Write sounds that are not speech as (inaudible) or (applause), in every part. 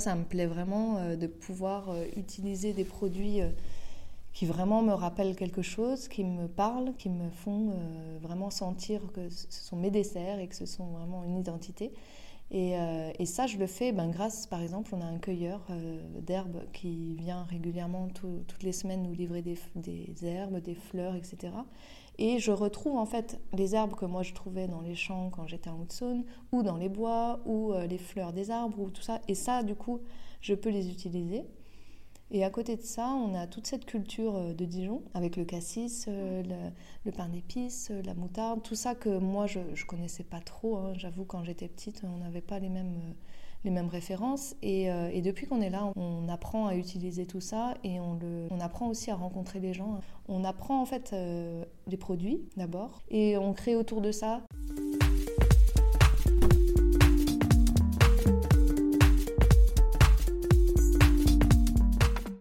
Ça me plaît vraiment de pouvoir utiliser des produits qui vraiment me rappellent quelque chose, qui me parlent, qui me font vraiment sentir que ce sont mes desserts et que ce sont vraiment une identité. Euh, et, ça, je le fais ben, grâce, par exemple, on a un cueilleur euh, d'herbes qui vient régulièrement toutes les semaines nous livrer des, herbes, des fleurs, etc. Et je retrouve en fait les herbes que moi je trouvais dans les champs quand j'étais en Haute-Saône, ou dans les bois, ou euh, les fleurs des arbres, ou tout ça. Et ça, du coup, je peux les utiliser. Et à côté de ça, on a toute cette culture euh, de Dijon, avec le cassis, euh, le, pain d'épices, la moutarde, tout ça que moi, je ne connaissais pas trop. Hein. J'avoue, quand j'étais petite, on n'avait pas les mêmes, les mêmes références. Et, depuis qu'on est là, on apprend à utiliser tout ça et on, le, on apprend aussi à rencontrer les gens. On apprend en fait les produits d'abord et on crée autour de ça.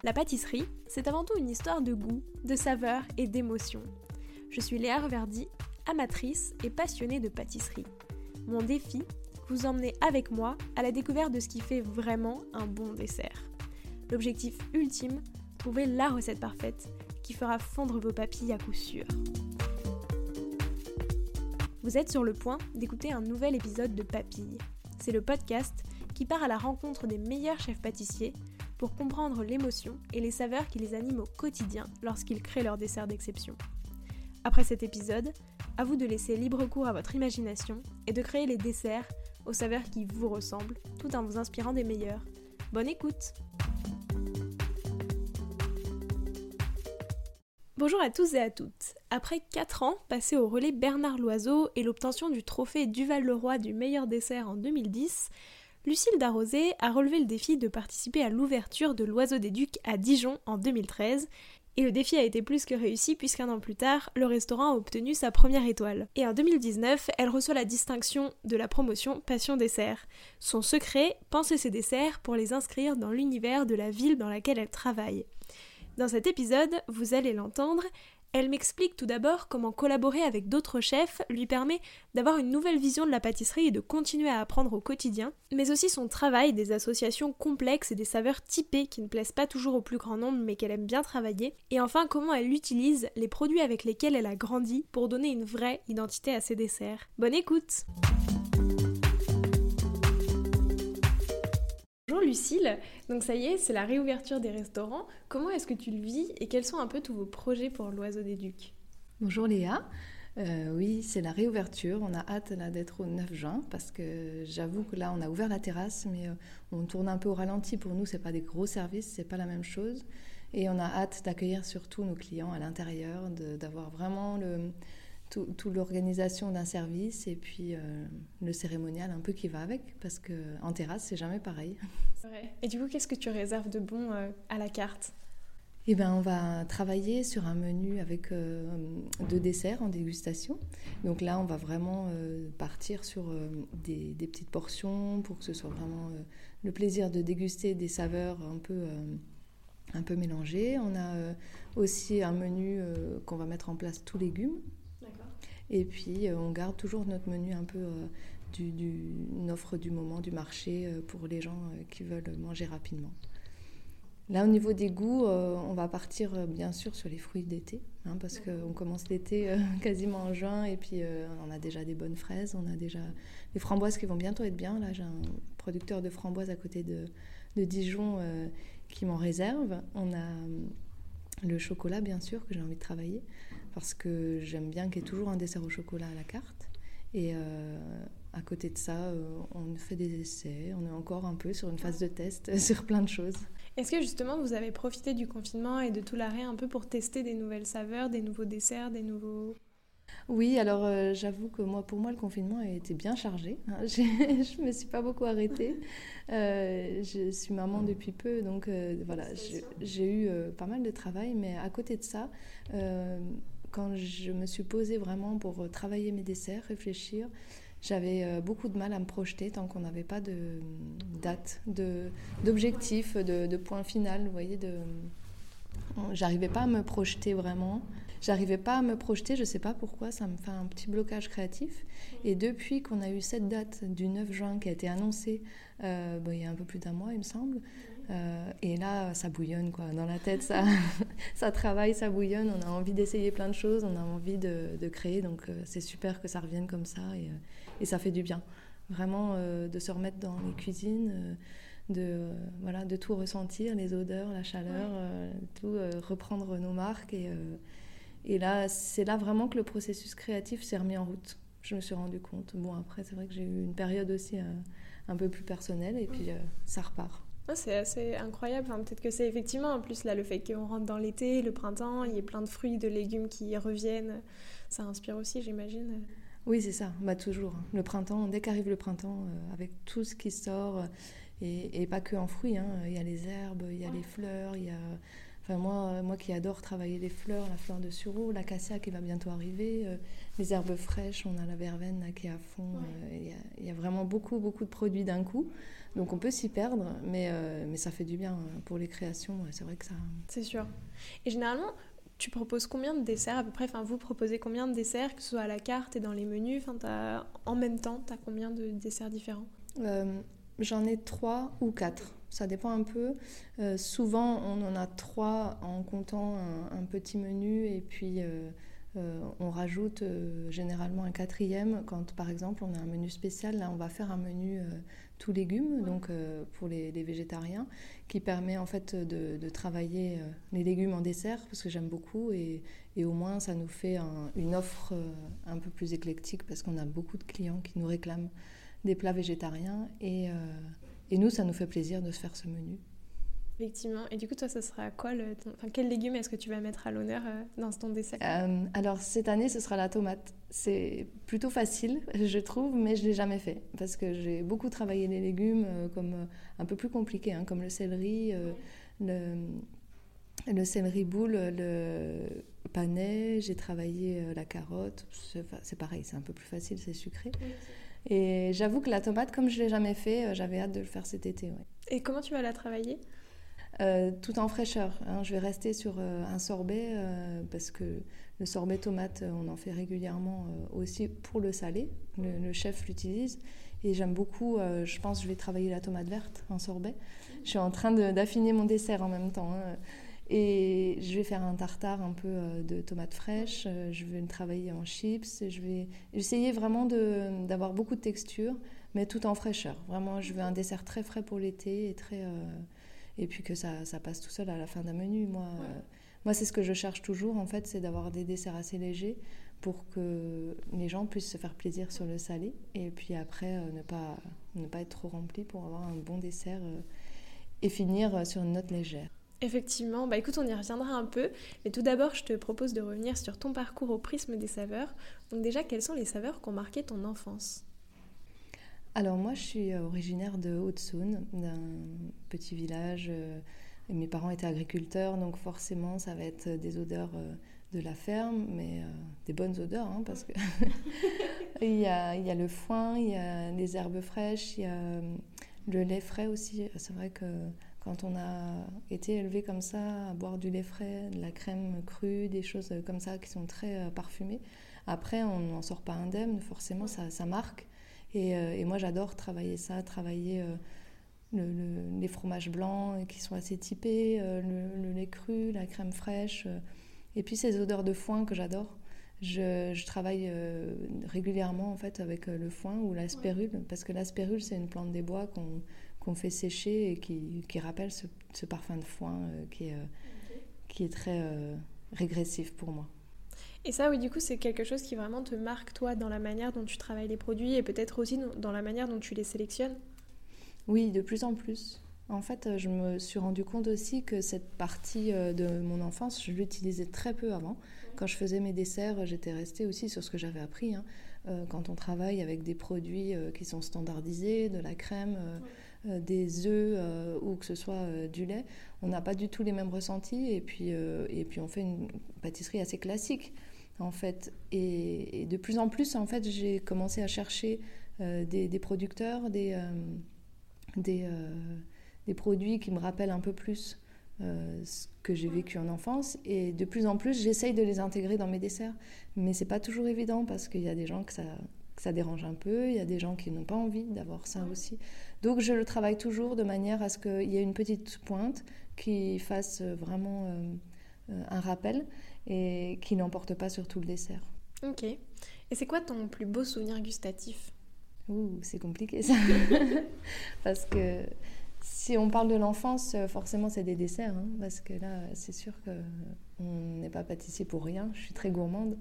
La pâtisserie, c'est avant tout une histoire de goût, de saveur et d'émotion. Je suis Léa Reverdy, amatrice et passionnée de pâtisserie. Mon défi, vous emmener avec moi à la découverte de ce qui fait vraiment un bon dessert. L'objectif ultime, trouver la recette parfaite qui fera fondre vos papilles à coup sûr. Vous êtes sur le point d'écouter un nouvel épisode de Papilles. C'est le podcast qui part à la rencontre des meilleurs chefs pâtissiers pour comprendre l'émotion et les saveurs qui les animent au quotidien lorsqu'ils créent leur dessert d'exception. Après cet épisode, à vous de laisser libre cours à votre imagination et de créer les desserts aux saveurs qui vous ressemblent, tout en vous inspirant des meilleurs. Bonne écoute Bonjour à tous et à toutes. Après 4 ans passés au relais Bernard Loiseau et l'obtention du trophée Duval-Leroy du meilleur dessert en 2010, Lucille Darrosé a relevé le défi de participer à l'ouverture de l'Oiseau des Ducs à Dijon en 2013. Et le défi a été plus que réussi puisqu'un an plus tard, le restaurant a obtenu sa première étoile. Et en 2019, elle reçoit la distinction de la promotion Passion Dessert. Son secret, penser ses desserts pour les inscrire dans l'univers de la ville dans laquelle elle travaille. Dans cet épisode, vous allez l'entendre, elle m'explique tout d'abord comment collaborer avec d'autres chefs lui permet d'avoir une nouvelle vision de la pâtisserie et de continuer à apprendre au quotidien, mais aussi son travail des associations complexes et des saveurs typées qui ne plaisent pas toujours au plus grand nombre mais qu'elle aime bien travailler, et enfin comment elle utilise les produits avec lesquels elle a grandi pour donner une vraie identité à ses desserts. Bonne écoute Bonjour Lucille, donc ça y est, c'est la réouverture des restaurants. Comment est-ce que tu le vis et quels sont un peu tous vos projets pour l'Oiseau des Ducs? Bonjour Léa, euh, oui, c'est la réouverture. On a hâte d'être au 9 juin parce que j'avoue que là, on a ouvert la terrasse, mais euh, on tourne un peu au ralenti. Pour nous, c'est pas des gros services, c'est pas la même chose. Et on a hâte d'accueillir surtout nos clients à l'intérieur, d'avoir vraiment le, toute l'organisation d'un service et puis euh, le cérémonial un peu qui va avec parce que en terrasse c'est jamais pareil. Et du coup qu'est-ce que tu réserves de bon euh, à la carte? Eh ben, on va travailler sur un menu avec euh, deux desserts en dégustation. Donc là, on va vraiment partir sur des, des, petites portions pour que ce soit vraiment le plaisir de déguster des saveurs un peu, un peu mélangées. On a aussi un menu qu'on va mettre en place tous légumes et puis, euh, on garde toujours notre menu un peu euh, d'une offre du moment, du marché, euh, pour les gens qui veulent manger rapidement. Là, au niveau des goûts, on va partir bien sûr sur les fruits d'été, hein, parce qu'on commence l'été (laughs) quasiment en juin, et puis on a déjà des bonnes fraises, on a déjà des framboises qui vont bientôt être bien. Là, j'ai un producteur de framboises à côté de, de Dijon qui m'en réserve. On a le chocolat, bien sûr, que j'ai envie de travailler parce que j'aime bien qu'il y ait toujours un dessert au chocolat à la carte. Et euh, à côté de ça, euh, on fait des essais, on est encore un peu sur une phase de test (laughs) sur plein de choses. Est-ce que justement vous avez profité du confinement et de tout l'arrêt un peu pour tester des nouvelles saveurs, des nouveaux desserts, des nouveaux... Oui, alors euh, j'avoue que moi, pour moi, le confinement a été bien chargé. Hein. (laughs) je ne me suis pas beaucoup arrêtée. je suis maman depuis peu, donc voilà, j'ai eu pas mal de travail, mais à côté de ça, quand je me suis posée vraiment pour euh, travailler mes desserts, réfléchir, j'avais euh, beaucoup de mal à me projeter tant qu'on n'avait pas de date, d'objectif, de, de, point final. Vous voyez, de... j'arrivais pas à me projeter vraiment. j'arrivais pas à me projeter, je sais pas pourquoi, ça me fait un petit blocage créatif. Et depuis qu'on a eu cette date du 9 juin qui a été annoncée euh, il y a un peu plus d'un mois, il me semble, euh, et là, ça bouillonne quoi. Dans la tête, ça, (laughs) ça travaille, ça bouillonne. On a envie d'essayer plein de choses, on a envie de, de créer. Donc, euh, c'est super que ça revienne comme ça et, et ça fait du bien. Vraiment, de se remettre dans les cuisines de, voilà, de tout ressentir, les odeurs, la chaleur, tout, reprendre nos marques. Et, et là, c'est là vraiment que le processus créatif s'est remis en route. Je me suis rendu compte. Bon, après, c'est vrai que j'ai eu une période aussi un peu plus personnelle et puis ça repart. C'est assez incroyable. Peut-être que c'est effectivement, en plus, là, le fait qu'on rentre dans l'été, le printemps, il y a plein de fruits, de légumes qui reviennent. Ça inspire aussi, j'imagine. Oui, c'est ça. Bah, toujours. Le printemps, dès qu'arrive le printemps, euh, avec tout ce qui sort, euh, et, pas que en fruits, hein, il y a les herbes, il y a les fleurs, il y a. Enfin, moi, moi qui adore travailler les fleurs, la fleur de sureau, l'acacia qui va bientôt arriver, euh, les herbes fraîches, on a la verveine qui est à fond. Il y, a vraiment beaucoup, beaucoup de produits d'un coup. Donc on peut s'y perdre, mais, euh, mais ça fait du bien euh, pour les créations. C'est vrai que ça. C'est sûr. Et généralement, tu proposes combien de desserts à peu près? Enfin, vous proposez combien de desserts, que ce soit à la carte et dans les menus? Enfin, En même temps, tu as combien de desserts différents? Euh, J'en ai trois ou quatre. Ça dépend un peu. souvent, on en a trois en comptant un, petit menu et puis on rajoute généralement un quatrième quand, par exemple, on a un menu spécial. Là, on va faire un menu tout légumes, donc euh, pour les, végétariens, qui permet en fait de, travailler euh, les légumes en dessert, parce que j'aime beaucoup, et, au moins ça nous fait une offre euh, un peu plus éclectique, parce qu'on a beaucoup de clients qui nous réclament des plats végétariens, et, et nous, ça nous fait plaisir de se faire ce menu. Effectivement. Et du coup, toi, ça sera quoi le, enfin, Quel légume est-ce que tu vas mettre à l'honneur euh, dans ton dessert? Euh, Alors, cette année, ce sera la tomate. C'est plutôt facile, (laughs) je trouve, mais je ne l'ai jamais fait. Parce que j'ai beaucoup travaillé les légumes euh, comme un peu plus compliqués, hein, comme le céleri, le, le céleri boule, le panais. J'ai travaillé la carotte. C'est pareil, c'est un peu plus facile, c'est sucré. Et j'avoue que la tomate, comme je ne l'ai jamais fait, j'avais hâte de le faire cet été. Et comment tu vas la travailler? Euh, tout en fraîcheur. Hein. Je vais rester sur euh, un sorbet euh, parce que le sorbet tomate, on en fait régulièrement aussi pour le salé. Le, chef l'utilise. Et j'aime beaucoup, je pense que je vais travailler la tomate verte en sorbet. Je suis en train d'affiner mon dessert en même temps. Hein. Et je vais faire un tartare un peu de tomates fraîches. Je vais le travailler en chips. Je vais essayer vraiment d'avoir beaucoup de texture, mais tout en fraîcheur. Vraiment, je veux un dessert très frais pour l'été et très et puis que ça, ça, passe tout seul à la fin d'un menu. Moi, euh, moi c'est ce que je cherche toujours, en fait, c'est d'avoir des desserts assez légers pour que les gens puissent se faire plaisir sur le salé et puis après euh, ne, pas, ne pas être trop rempli pour avoir un bon dessert euh, et finir sur une note légère. Effectivement, bah écoute, on y reviendra un peu, mais tout d'abord, je te propose de revenir sur ton parcours au prisme des saveurs. Donc déjà, quelles sont les saveurs qui ont marqué ton enfance? Alors moi, je suis euh, originaire de Haute-Saône, d'un petit village. Euh, mes parents étaient agriculteurs, donc forcément, ça va être des odeurs euh, de la ferme, mais des bonnes odeurs, hein, parce que (laughs) il, y a, il, y a, le foin, il y a les herbes fraîches, il y a le lait frais aussi. C'est vrai que quand on a été élevé comme ça, à boire du lait frais, de la crème crue, des choses comme ça qui sont très parfumées, après, on n'en sort pas indemne, forcément, ça, ça marque. Euh, et, moi, j'adore travailler ça, travailler euh, les fromages blancs qui sont assez typés, euh, le, lait cru, la crème fraîche, et puis ces odeurs de foin que j'adore. Je, travaille régulièrement en fait avec le foin ou la spérule, parce que la spérule, c'est une plante des bois qu'on fait sécher et qui, qui rappelle ce, parfum de foin qui, est, qui est très régressif pour moi. Et ça, oui, du coup, c'est quelque chose qui vraiment te marque, toi, dans la manière dont tu travailles les produits et peut-être aussi dans la manière dont tu les sélectionnes Oui, de plus en plus. En fait, euh, je me suis rendu compte aussi que cette partie euh, de mon enfance, je l'utilisais très peu avant. Quand je faisais mes desserts, j'étais restée aussi sur ce que j'avais appris. Hein. Euh, quand on travaille avec des produits qui sont standardisés, de la crème, des œufs ou que ce soit du lait, on n'a pas du tout les mêmes ressentis et puis, et puis on fait une pâtisserie assez classique en fait. Et, de plus en plus, en fait, j'ai commencé à chercher euh, des, producteurs, des, euh, des, euh, des, produits qui me rappellent un peu plus ce que j'ai vécu en enfance. Et de plus en plus, j'essaye de les intégrer dans mes desserts. Mais c'est pas toujours évident parce qu'il y a des gens que ça, ça dérange un peu, il y a des gens qui n'ont pas envie d'avoir ça aussi. Donc je le travaille toujours de manière à ce qu'il y ait une petite pointe qui fasse vraiment un rappel et qui n'emporte pas sur tout le dessert. Ok. Et c'est quoi ton plus beau souvenir gustatif? Ouh, c'est compliqué ça. (laughs) parce que si on parle de l'enfance, forcément c'est des desserts. Hein, parce que là, c'est sûr qu'on n'est pas pâtissier pour rien. Je suis très gourmande.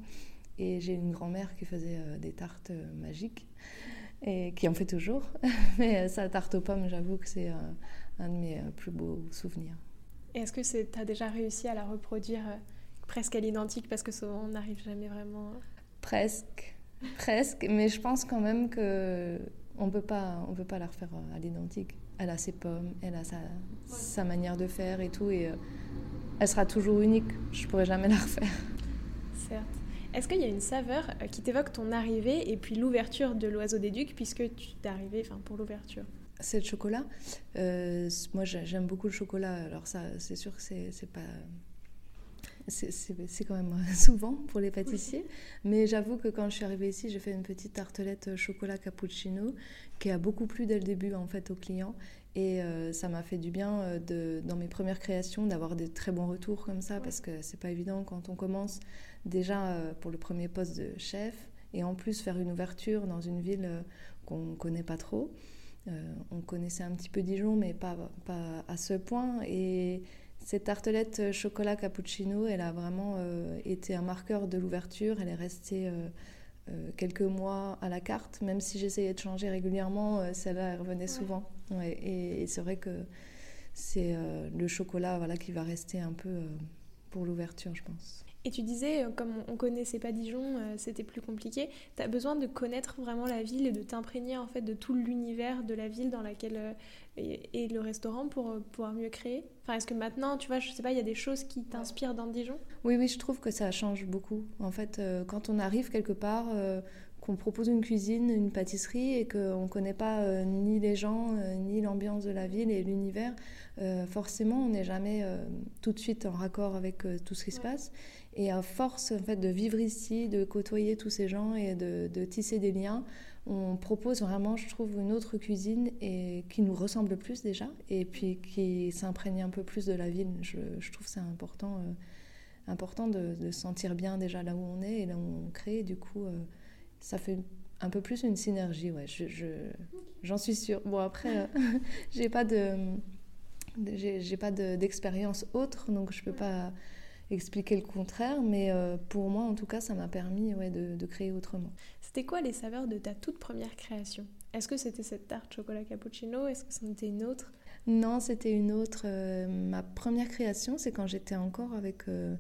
Et j'ai une grand-mère qui faisait euh, des tartes euh, magiques. Et qui en fait toujours. (laughs) Mais euh, sa tarte aux pommes, j'avoue que c'est un de mes plus beaux souvenirs. Et est-ce que tu as déjà réussi à la reproduire presque à l'identique parce que souvent on n'arrive jamais vraiment. Presque, presque, mais je pense quand même que on peut pas, on peut pas la refaire à l'identique. Elle a ses pommes, elle a sa, sa manière de faire et tout, et euh, elle sera toujours unique. Je pourrais jamais la refaire. Certes. Est-ce qu'il y a une saveur euh, qui t'évoque ton arrivée et puis l'ouverture de l'oiseau des ducs puisque tu t'es arrivé enfin, pour l'ouverture? C'est le chocolat. Euh, moi, j'aime beaucoup le chocolat. Alors ça, c'est sûr que c'est pas c'est quand même (laughs) souvent pour les pâtissiers. Mais j'avoue que quand je suis arrivée ici, j'ai fait une petite tartelette chocolat cappuccino qui a beaucoup plu dès le début en fait aux clients. Et euh, ça m'a fait du bien euh, dans mes premières créations d'avoir des très bons retours comme ça parce que c'est pas évident quand on commence déjà euh, pour le premier poste de chef et en plus faire une ouverture dans une ville qu'on connaît pas trop. on connaissait un petit peu Dijon mais pas, pas à ce point et cette tartelette euh, chocolat cappuccino, elle a vraiment euh, été un marqueur de l'ouverture. Elle est restée euh, quelques mois à la carte, même si j'essayais de changer régulièrement, celle-là elle revenait souvent. et, c'est vrai que c'est le chocolat voilà, qui va rester un peu pour l'ouverture, je pense. Et tu disais, comme on connaissait pas Dijon, euh, c'était plus compliqué. Tu as besoin de connaître vraiment la ville et de t'imprégner en fait de tout l'univers de la ville dans laquelle euh, est, le restaurant pour pouvoir mieux créer. Enfin, est-ce que maintenant, tu vois, je sais pas, il y a des choses qui t'inspirent dans Dijon Oui, oui, je trouve que ça change beaucoup. En fait, quand on arrive quelque part, qu'on propose une cuisine, une pâtisserie et qu'on ne connaît pas ni les gens, ni l'ambiance de la ville et l'univers, forcément, on n'est jamais tout de suite en raccord avec tout ce qui se passe. Et à force en fait, de vivre ici, de côtoyer tous ces gens et de, tisser des liens, on propose vraiment, je trouve, une autre cuisine et qui nous ressemble plus déjà, et puis qui s'imprègne un peu plus de la ville. Je, je trouve c'est important, euh, important de, se sentir bien déjà là où on est et là où on crée. Du coup, euh, ça fait un peu plus une synergie, ouais. J'en je, suis sûre. Bon après, euh, (laughs) j'ai pas de, j'ai pas d'expérience autre, donc je peux pas expliquer le contraire, mais euh, pour moi, en tout cas, ça m'a permis ouais, de, créer autrement. C'était quoi les saveurs de ta toute première création? Est-ce que c'était cette tarte chocolat cappuccino? Est-ce que c'en était une autre? Non, c'était une autre. Euh, ma première création, c'est quand j'étais encore avec, euh,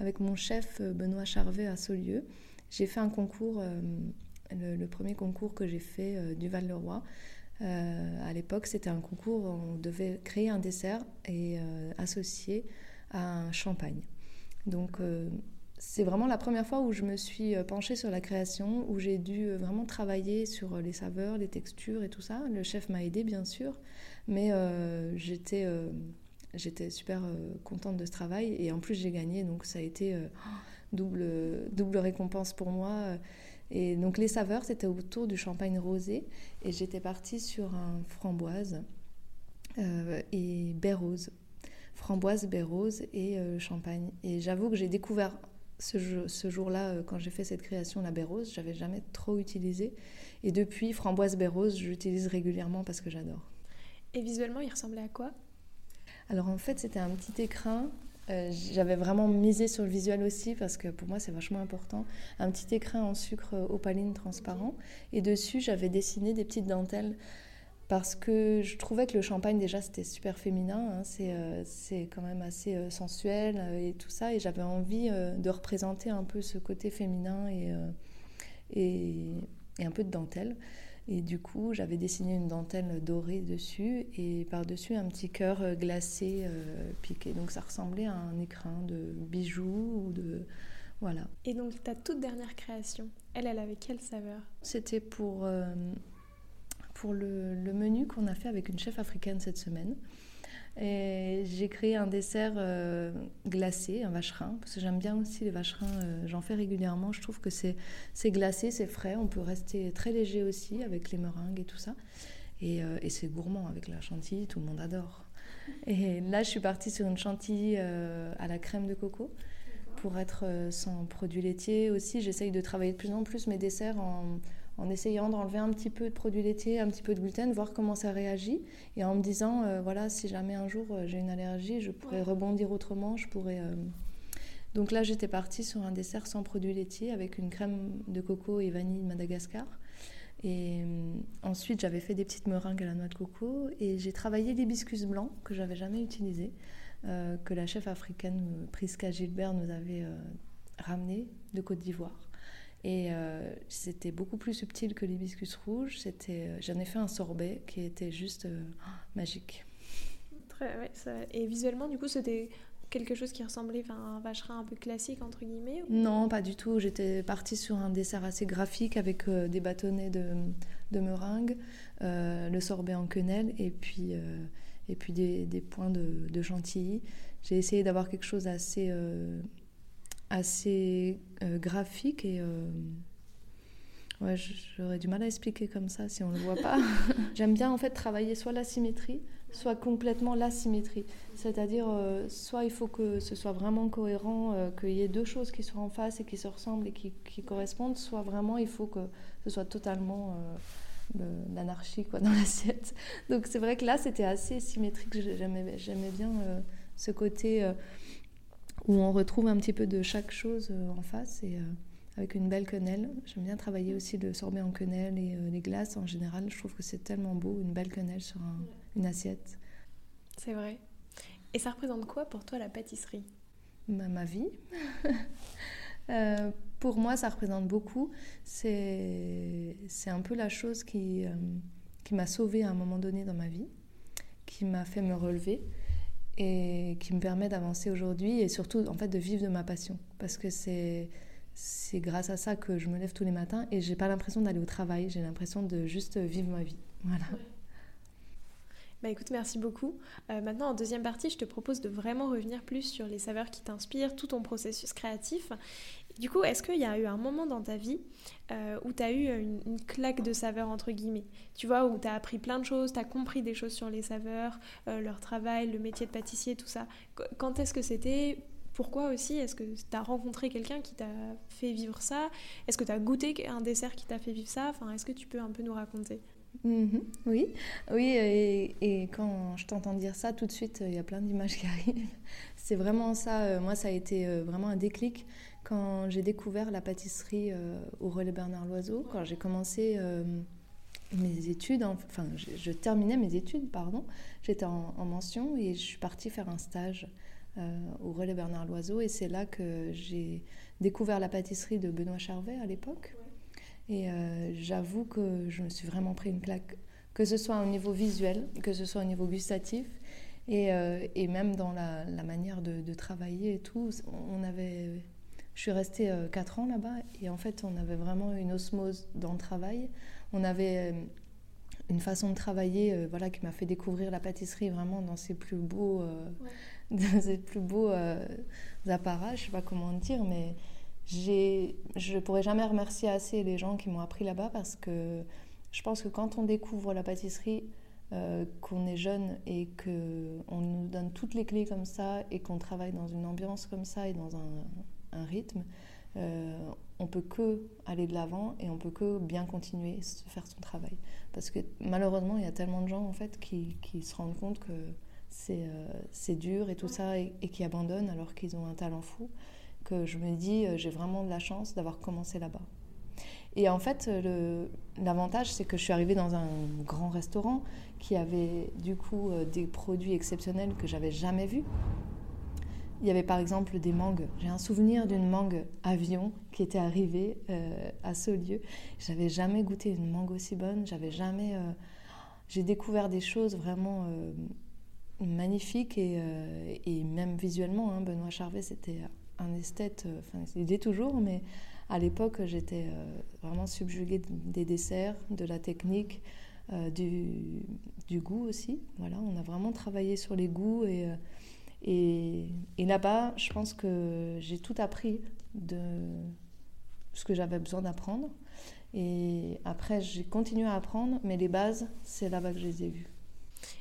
avec mon chef Benoît Charvet à Saulieu. J'ai fait un concours, le, premier concours que j'ai fait du Val-le-Roi. à l'époque, c'était un concours où on devait créer un dessert et associer à un champagne. Donc euh, c'est vraiment la première fois où je me suis euh, penchée sur la création, où j'ai dû euh, vraiment travailler sur les saveurs, les textures et tout ça. Le chef m'a aidé bien sûr, mais j'étais j'étais super contente de ce travail. Et en plus j'ai gagné, donc ça a été double, double récompense pour moi. Et donc les saveurs, c'était autour du champagne rosé. Et j'étais partie sur un framboise et baie rose framboise, baie rose et euh, champagne. Et j'avoue que j'ai découvert ce, ce jour-là, euh, quand j'ai fait cette création, la baie rose, j'avais jamais trop utilisé. Et depuis, framboise, baie rose, j'utilise régulièrement parce que j'adore. Et visuellement, il ressemblait à quoi? Alors en fait, c'était un petit écrin. Euh, j'avais vraiment misé sur le visuel aussi parce que pour moi c'est vachement important. Un petit écrin en sucre opaline transparent et dessus j'avais dessiné des petites dentelles parce que je trouvais que le champagne déjà c'était super féminin, hein. euh, c'est quand même assez euh, sensuel euh, et tout ça, et j'avais envie de représenter un peu ce côté féminin et, et, un peu de dentelle. Et du coup, j'avais dessiné une dentelle dorée dessus et par-dessus un petit cœur glacé piqué. Donc ça ressemblait à un écrin de bijoux ou de... Voilà. Et donc ta toute dernière création, elle, elle avait quelle saveur? C'était pour le, menu qu'on a fait avec une chef africaine cette semaine. Et j'ai créé un dessert euh, glacé, un vacherin, parce que j'aime bien aussi les vacherins, euh, j'en fais régulièrement. Je trouve que c'est glacé, c'est frais, on peut rester très léger aussi avec les meringues et tout ça. Et, euh, et c'est gourmand avec la chantilly, tout le monde adore. Et là, je suis partie sur une chantilly à la crème de coco pour être sans produits laitiers aussi. J'essaye de travailler de plus en plus mes desserts en en essayant d'enlever un petit peu de produits laitiers, un petit peu de gluten, voir comment ça réagit, et en me disant, euh, voilà, si jamais un jour euh, j'ai une allergie, je pourrais rebondir autrement, je pourrais... Euh, donc là, j'étais partie sur un dessert sans produits laitiers, avec une crème de coco et vanille de Madagascar. Et ensuite, j'avais fait des petites meringues à la noix de coco, et j'ai travaillé l'hibiscus blanc, que j'avais jamais utilisé, que la chef africaine Priska Gilbert nous avait ramené de Côte d'Ivoire. Et euh, c'était beaucoup plus subtil que l'hibiscus rouge. C'était, euh, j'en ai fait un sorbet qui était juste euh, magique. Très, ouais, ça... Et visuellement, du coup, c'était quelque chose qui ressemblait à un vacherin un peu classique, entre guillemets Non, pas du tout. J'étais partie sur un dessert assez graphique avec des bâtonnets de, de meringue, le sorbet en quenelle et puis, et puis des, des points de, de chantilly. J'ai essayé d'avoir quelque chose assez assez euh, graphique et euh, ouais, j'aurais du mal à expliquer comme ça si on le voit pas. (laughs) J'aime bien en fait travailler soit la symétrie, soit complètement l'asymétrie. C'est-à-dire euh, soit il faut que ce soit vraiment cohérent, qu'il y ait deux choses qui soient en face et qui se ressemblent et qui, qui correspondent, soit vraiment il faut que ce soit totalement l'anarchie quoi (laughs) dans l'assiette. Donc c'est vrai que là c'était assez symétrique. J'aimais bien ce côté où on retrouve un petit peu de chaque chose euh, en face et euh, avec une belle quenelle. J'aime bien travailler aussi le sorbet en quenelle et euh, les glaces en général. Je trouve que c'est tellement beau, une belle quenelle sur une assiette. C'est vrai. Et ça représente quoi pour toi la pâtisserie? Bah, Ma vie. (laughs) pour moi, ça représente beaucoup. C'est un peu la chose qui, qui m'a sauvée à un moment donné dans ma vie, qui m'a fait me relever et qui me permet d'avancer aujourd'hui et surtout en fait de vivre de ma passion parce que c'est c'est grâce à ça que je me lève tous les matins et j'ai pas l'impression d'aller au travail, j'ai l'impression de juste vivre ma vie. Voilà. Bah écoute, merci beaucoup. Euh, maintenant, en deuxième partie, je te propose de vraiment revenir plus sur les saveurs qui t'inspirent, tout ton processus créatif. Du coup, est-ce qu'il y a eu un moment dans ta vie euh, où tu as eu une, claque de saveurs, entre guillemets? Tu vois, où tu as appris plein de choses, tu as compris des choses sur les saveurs, euh, leur travail, le métier de pâtissier, tout ça. Quand est-ce que c'était? Pourquoi aussi? Est-ce que tu as rencontré quelqu'un qui t'a fait vivre ça? Est-ce que tu as goûté un dessert qui t'a fait vivre ça? Enfin, Est-ce que tu peux un peu nous raconter? Mhm. oui, oui, et, quand je t'entends dire ça, tout de suite, il y a plein d'images (laughs) qui arrivent. C'est vraiment ça, euh, moi, ça a été euh, vraiment un déclic quand j'ai découvert la pâtisserie euh, au Relais Bernard Loiseau, quand j'ai commencé mes études, enfin, je, terminais mes études, pardon, j'étais en, mention et je suis partie faire un stage au Relais Bernard Loiseau, et c'est là que j'ai découvert la pâtisserie de Benoît Charvet à l'époque. Et euh, j'avoue que je me suis vraiment pris une claque, que ce soit au niveau visuel, que ce soit au niveau gustatif, et, euh, et même dans la, la manière de, de, travailler et tout. On avait, je suis restée euh, quatre 4 ans là-bas, et en fait, on avait vraiment une osmose dans le travail. On avait une façon de travailler voilà, qui m'a fait découvrir la pâtisserie vraiment dans ses plus beaux, (laughs) dans ses plus beaux appareils, je ne sais pas comment dire, mais je ne pourrais jamais remercier assez les gens qui m'ont appris là-bas parce que je pense que quand on découvre la pâtisserie, euh, qu'on est jeune et qu'on nous donne toutes les clés comme ça et qu'on travaille dans une ambiance comme ça et dans un, un rythme, euh, on peut que aller de l'avant et on peut que bien continuer à faire son travail. Parce que malheureusement, il y a tellement de gens en fait qui, qui se rendent compte que c'est euh, dur et tout ça et, et qui abandonnent alors qu'ils ont un talent fou que je me dis, euh, j'ai vraiment de la chance d'avoir commencé là-bas. Et en fait, l'avantage, c'est que je suis arrivée dans un grand restaurant qui avait du coup euh, des produits exceptionnels que j'avais jamais vus. Il y avait par exemple des mangues. J'ai un souvenir d'une mangue avion qui était arrivée euh, à ce lieu. J'avais jamais goûté une mangue aussi bonne. J'avais jamais. J'ai découvert des choses vraiment magnifiques et, et, même visuellement. Hein, Benoît Charvet, c'était un esthète, euh, enfin il est toujours, mais à l'époque j'étais euh, vraiment subjuguée des desserts, de la technique, du, du, goût aussi. Voilà, on a vraiment travaillé sur les goûts et, et là-bas, je pense que j'ai tout appris de ce que j'avais besoin d'apprendre. Et après, j'ai continué à apprendre, mais les bases, c'est là-bas que je les ai vues.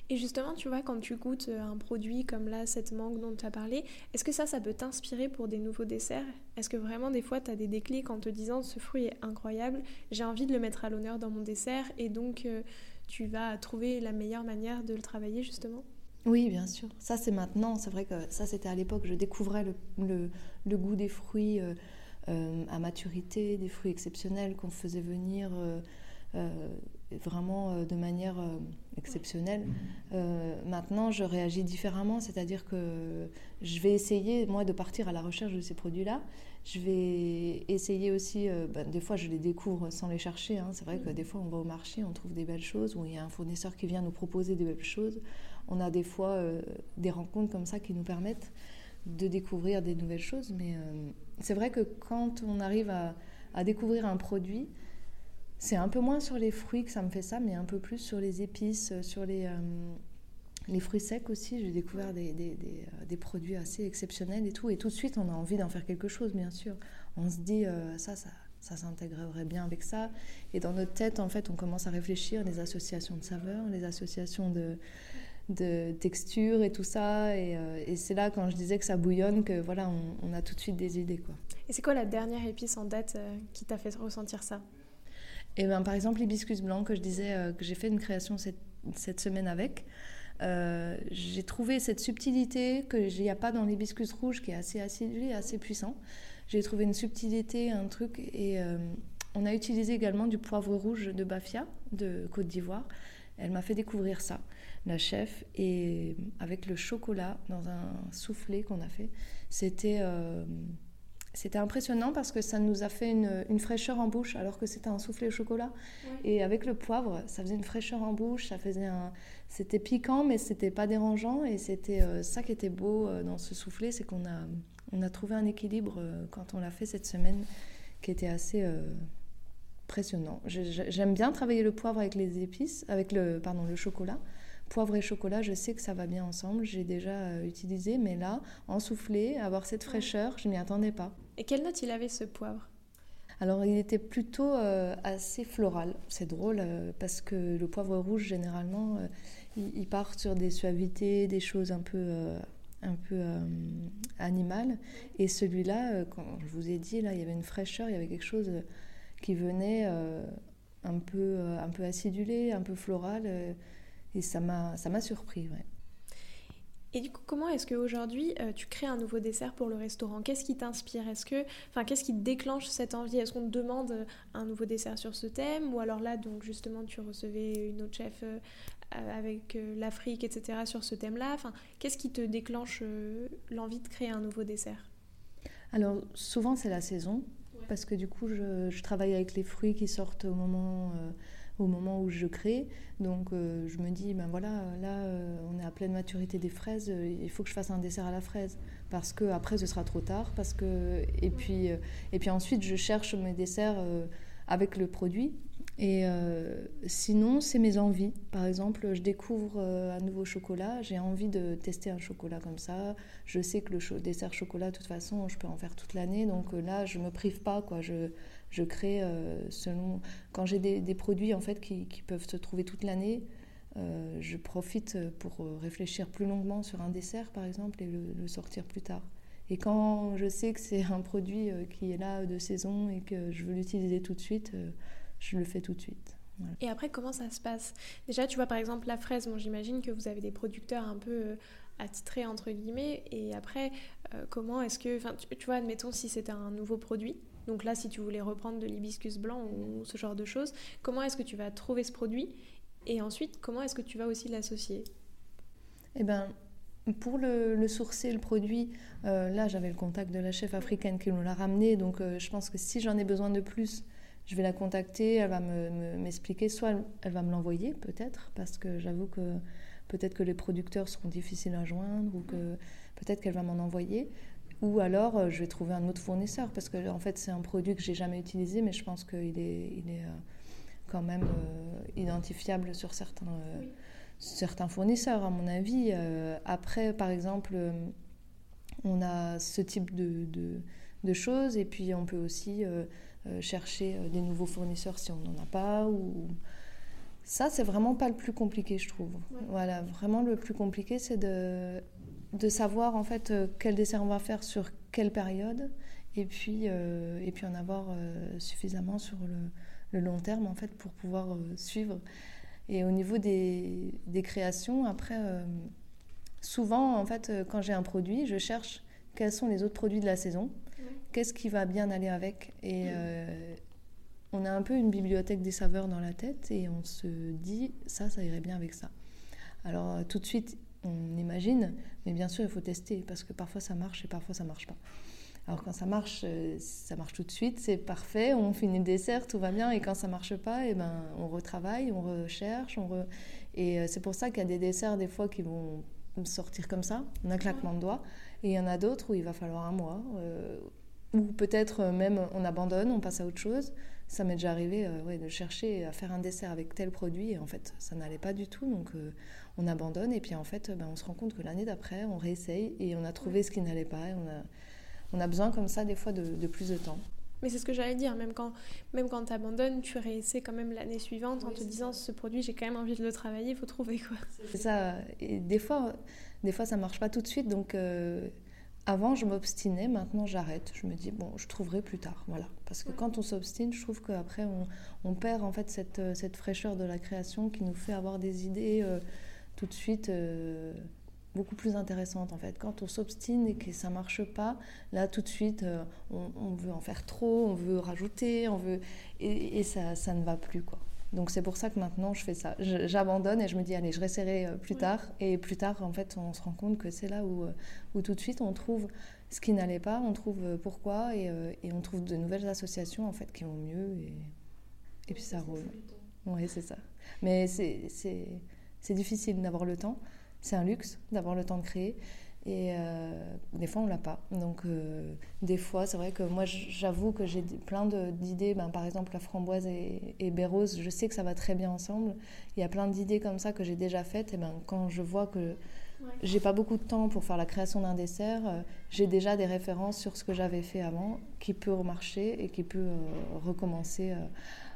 Et justement, tu vois, quand tu goûtes euh, un produit comme là, cette mangue dont tu as parlé, est-ce que ça, ça peut t'inspirer pour des nouveaux desserts? Est-ce que vraiment, des fois, tu as des déclics en te disant ce fruit est incroyable, j'ai envie de le mettre à l'honneur dans mon dessert, et donc euh, tu vas trouver la meilleure manière de le travailler, justement? Oui, bien sûr. Ça, c'est maintenant. C'est vrai que ça, c'était à l'époque. Je découvrais le, le, goût des fruits euh, à maturité, des fruits exceptionnels qu'on faisait venir vraiment euh, de manière euh, exceptionnelle. Euh, maintenant, je réagis différemment, c'est-à-dire que je vais essayer, moi, de partir à la recherche de ces produits-là. Je vais essayer aussi, ben, des fois, je les découvre sans les chercher. Hein. C'est vrai que des fois, on va au marché, on trouve des belles choses, ou il y a un fournisseur qui vient nous proposer des belles choses. On a des fois des rencontres comme ça qui nous permettent de découvrir des nouvelles choses. Mais c'est vrai que quand on arrive à, à découvrir un produit, c'est un peu moins sur les fruits que ça me fait ça, mais un peu plus sur les épices, euh, sur les, euh, les fruits secs aussi. J'ai découvert des, des, euh, des, produits assez exceptionnels et tout. Et tout de suite, on a envie d'en faire quelque chose, bien sûr. On se dit, ça, ça, ça s'intégrerait bien avec ça. Et dans notre tête, en fait, on commence à réfléchir les associations de saveurs, les associations de, de textures et tout ça. Et, c'est là, quand je disais que ça bouillonne, que voilà, on, a tout de suite des idées. Quoi. Et c'est quoi la dernière épice en date qui t'a fait ressentir ça? Et ben, par exemple, l'hibiscus blanc que je disais euh, que j'ai fait une création cette, cette semaine avec, euh, j'ai trouvé cette subtilité que n'y a pas dans l'hibiscus rouge qui est assez acidulé, assez puissant. J'ai trouvé une subtilité, un truc et euh, on a utilisé également du poivre rouge de Bafia de Côte d'Ivoire. Elle m'a fait découvrir ça, la chef, et avec le chocolat dans un soufflé qu'on a fait, c'était c'était impressionnant parce que ça nous a fait une, fraîcheur en bouche alors que c'était un soufflé au chocolat. Et avec le poivre, ça faisait une fraîcheur en bouche, ça faisait un... C'était piquant mais c'était pas dérangeant et c'était euh, ça qui était beau euh, dans ce soufflé, c'est qu'on a, on a trouvé un équilibre euh, quand on l'a fait cette semaine qui était assez impressionnant. J'aime bien travailler le poivre avec les épices, avec le, pardon, le chocolat. Poivre et chocolat, je sais que ça va bien ensemble. J'ai déjà utilisé, mais là, en soufflé, avoir cette fraîcheur, je m'y attendais pas. Et quelle note il avait ce poivre? Alors il était plutôt euh, assez floral. C'est drôle euh, parce que le poivre rouge généralement euh, il, part sur des suavités, des choses un peu un peu animales. Et celui-là, quand je vous ai dit là, il y avait une fraîcheur, il y avait quelque chose qui venait un peu un peu acidulé, un peu floral. Et ça m'a surpris. Ouais. Et du coup, comment est-ce qu'aujourd'hui euh, tu crées un nouveau dessert pour le restaurant? Qu'est-ce qui t'inspire? Est-ce que, enfin, qu'est-ce qui déclenche cette envie? Est-ce qu'on te demande euh, un nouveau dessert sur ce thème? Ou alors là, donc justement, tu recevais une autre chef euh, avec l'Afrique, etc. sur ce thème-là? Enfin, qu'est-ce qui te déclenche l'envie de créer un nouveau dessert? Alors souvent, c'est la saison, parce que du coup, je, je, travaille avec les fruits qui sortent au moment au moment où je crée. Donc euh, je me dis, ben voilà, là euh, on est à pleine maturité des fraises, euh, il faut que je fasse un dessert à la fraise parce que après ce sera trop tard. Parce que et puis et puis ensuite je cherche mes desserts avec le produit. Et sinon, c'est mes envies. Par exemple, je découvre un nouveau chocolat, j'ai envie de tester un chocolat comme ça. Je sais que le dessert chocolat, de toute façon, je peux en faire toute l'année. Donc là, je me prive pas. Quoi. Je, je crée euh, selon. Quand j'ai des, produits en fait qui, peuvent se trouver toute l'année, euh, je profite pour réfléchir plus longuement sur un dessert par exemple et le, sortir plus tard. Et quand je sais que c'est un produit euh, qui est là de saison et que je veux l'utiliser tout de suite, je le fais tout de suite. Et après, comment ça se passe? Déjà, tu vois, par exemple, la fraise, bon, j'imagine que vous avez des producteurs un peu attitrés, entre guillemets. Et après, comment est-ce que... Enfin, tu, vois, admettons, si c'était un nouveau produit, donc là, si tu voulais reprendre de l'hibiscus blanc ou ce genre de choses, comment est-ce que tu vas trouver ce produit Et ensuite, comment est-ce que tu vas aussi l'associer? Eh bien, pour le, sourcer, le produit, euh, là, j'avais le contact de la chef africaine qui nous l'a ramené. Donc, euh, je pense que si j'en ai besoin de plus, je vais la contacter. Elle va m'expliquer. Soit elle, va me l'envoyer, peut-être, parce que j'avoue que peut-être que les producteurs seront difficiles à joindre ou que peut-être qu'elle va m'en envoyer. Ou alors, euh, je vais trouver un autre fournisseur parce que en fait, c'est un produit que j'ai jamais utilisé, mais je pense qu'il est, il est quand même identifiable sur certains, certains fournisseurs, à mon avis. après, par exemple, on a ce type de, de, choses et puis on peut aussi chercher des nouveaux fournisseurs si on n'en a pas ou ça, c'est vraiment pas le plus compliqué, je trouve. Voilà, vraiment le plus compliqué, c'est de, de savoir en fait euh, quel dessert on va faire sur quelle période, et puis, euh, et puis en avoir euh, suffisamment sur le, long terme en fait pour pouvoir suivre. Et au niveau des, des créations, après, souvent en fait, quand j'ai un produit, je cherche quels sont les autres produits de la saison, qu'est-ce qui va bien aller avec, et on a un peu une bibliothèque des saveurs dans la tête et on se dit ça, ça irait bien avec ça. Alors euh, tout de suite, on imagine, mais bien sûr, il faut tester parce que parfois ça marche et parfois ça marche pas. Alors quand ça marche, euh, ça marche tout de suite, c'est parfait, on finit le dessert, tout va bien. Et quand ça marche pas, et eh ben, on retravaille, on recherche. On Et euh, c'est pour ça qu'il y a des desserts des fois qui vont sortir comme ça, en un claquement de doigts. Et il y en a d'autres où il va falloir un mois, ou peut-être même on abandonne, on passe à autre chose. Ça m'est déjà arrivé euh, de chercher à faire un dessert avec tel produit et en fait ça n'allait pas du tout. Donc euh, on abandonne et puis en fait ben, on se rend compte que l'année d'après on réessaye et on a trouvé ce qui n'allait pas. Et on, a, on a besoin comme ça des fois de, plus de temps. Mais c'est ce que j'allais dire, même quand, même quand tu abandonnes, tu réessais quand même l'année suivante en te disant ce produit, j'ai quand même envie de le travailler, il faut trouver quoi. C'est ça. Et des fois, des fois ça marche pas tout de suite, donc euh, avant, je m'obstinais, maintenant j'arrête. Je me dis, bon, je trouverai plus tard. Voilà. Parce que quand on s'obstine, je trouve qu'après, on, on, perd en fait cette, euh, cette, fraîcheur de la création qui nous fait avoir des idées euh, tout de suite euh, beaucoup plus intéressantes. En fait. Quand on s'obstine et que ça marche pas, là, tout de suite, on, on, veut en faire trop, on veut rajouter, on veut... et, et ça, ça ne va plus. quoi. Donc c'est pour ça que maintenant je fais ça. J'abandonne et je me dis allez, je réessayerai euh, plus tard. Et plus tard, en fait, on se rend compte que c'est là où, euh, où tout de suite on trouve ce qui n'allait pas, on trouve euh, pourquoi et, et, on trouve de nouvelles associations en fait qui vont mieux et, et puis ça roule. Oui, c'est ça. Mais c'est difficile d'avoir le temps. C'est un luxe d'avoir le temps de créer. Et euh, des fois, on l'a pas. Donc, euh, des fois, c'est vrai que moi, j'avoue que j'ai plein d'idées. Ben, par exemple, la framboise et, et bérose, je sais que ça va très bien ensemble. Il y a plein d'idées comme ça que j'ai déjà faites. Et ben, quand je vois que j'ai pas beaucoup de temps pour faire la création d'un dessert, euh, j'ai déjà des références sur ce que j'avais fait avant qui peut marcher et qui peut recommencer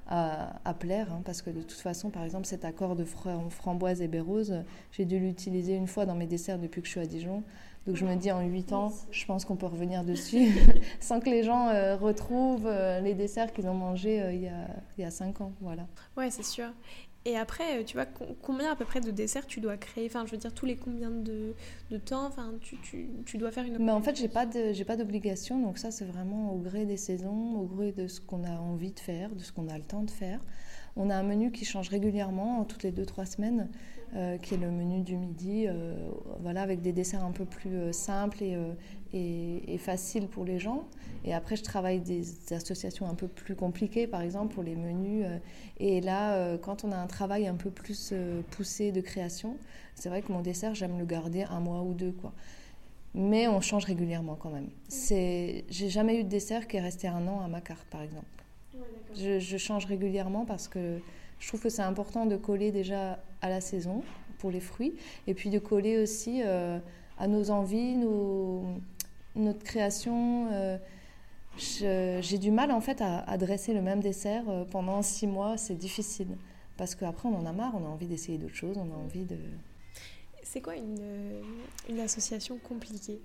à, plaire, hein, parce que de toute façon, par exemple, cet accord de framboise et bérose, j'ai dû l'utiliser une fois dans mes desserts depuis que je suis à Dijon. Donc je me dis en 8 ans, je pense qu'on peut revenir dessus (laughs) sans que les gens euh, retrouvent euh, les desserts qu'ils ont mangés euh, il, y a, il y a 5 ans. Voilà. Ouais, c'est sûr. Et après, tu vois, combien à peu près de desserts tu dois créer? Enfin, je veux dire, tous les combien de, de temps? Enfin, tu, tu, tu, dois faire une... Mais en fait, j'ai pas j'ai pas d'obligation. Donc ça, c'est vraiment au gré des saisons, au gré de ce qu'on a envie de faire, de ce qu'on a le temps de faire. On a un menu qui change régulièrement, toutes les 2-3 semaines, euh, qui est le menu du midi, euh, voilà, avec des desserts un peu plus euh, simples et, et, et, faciles pour les gens. Et après, je travaille des associations un peu plus compliquées, par exemple, pour les menus. et là, quand on a un travail un peu plus poussé de création, c'est vrai que mon dessert, j'aime le garder un mois ou deux, quoi. Mais on change régulièrement quand même. C'est, j'ai jamais eu de dessert qui est resté un an à ma carte, par exemple. je, change régulièrement parce que je trouve que c'est important de coller déjà à la saison pour les fruits et puis de coller aussi euh, à nos envies, nos, notre création. Euh, j'ai du mal en fait à, dresser le même dessert euh, pendant six mois, c'est difficile parce qu'après on en a marre, on a envie d'essayer d'autres choses, on a envie de. C'est quoi une, une association compliquée?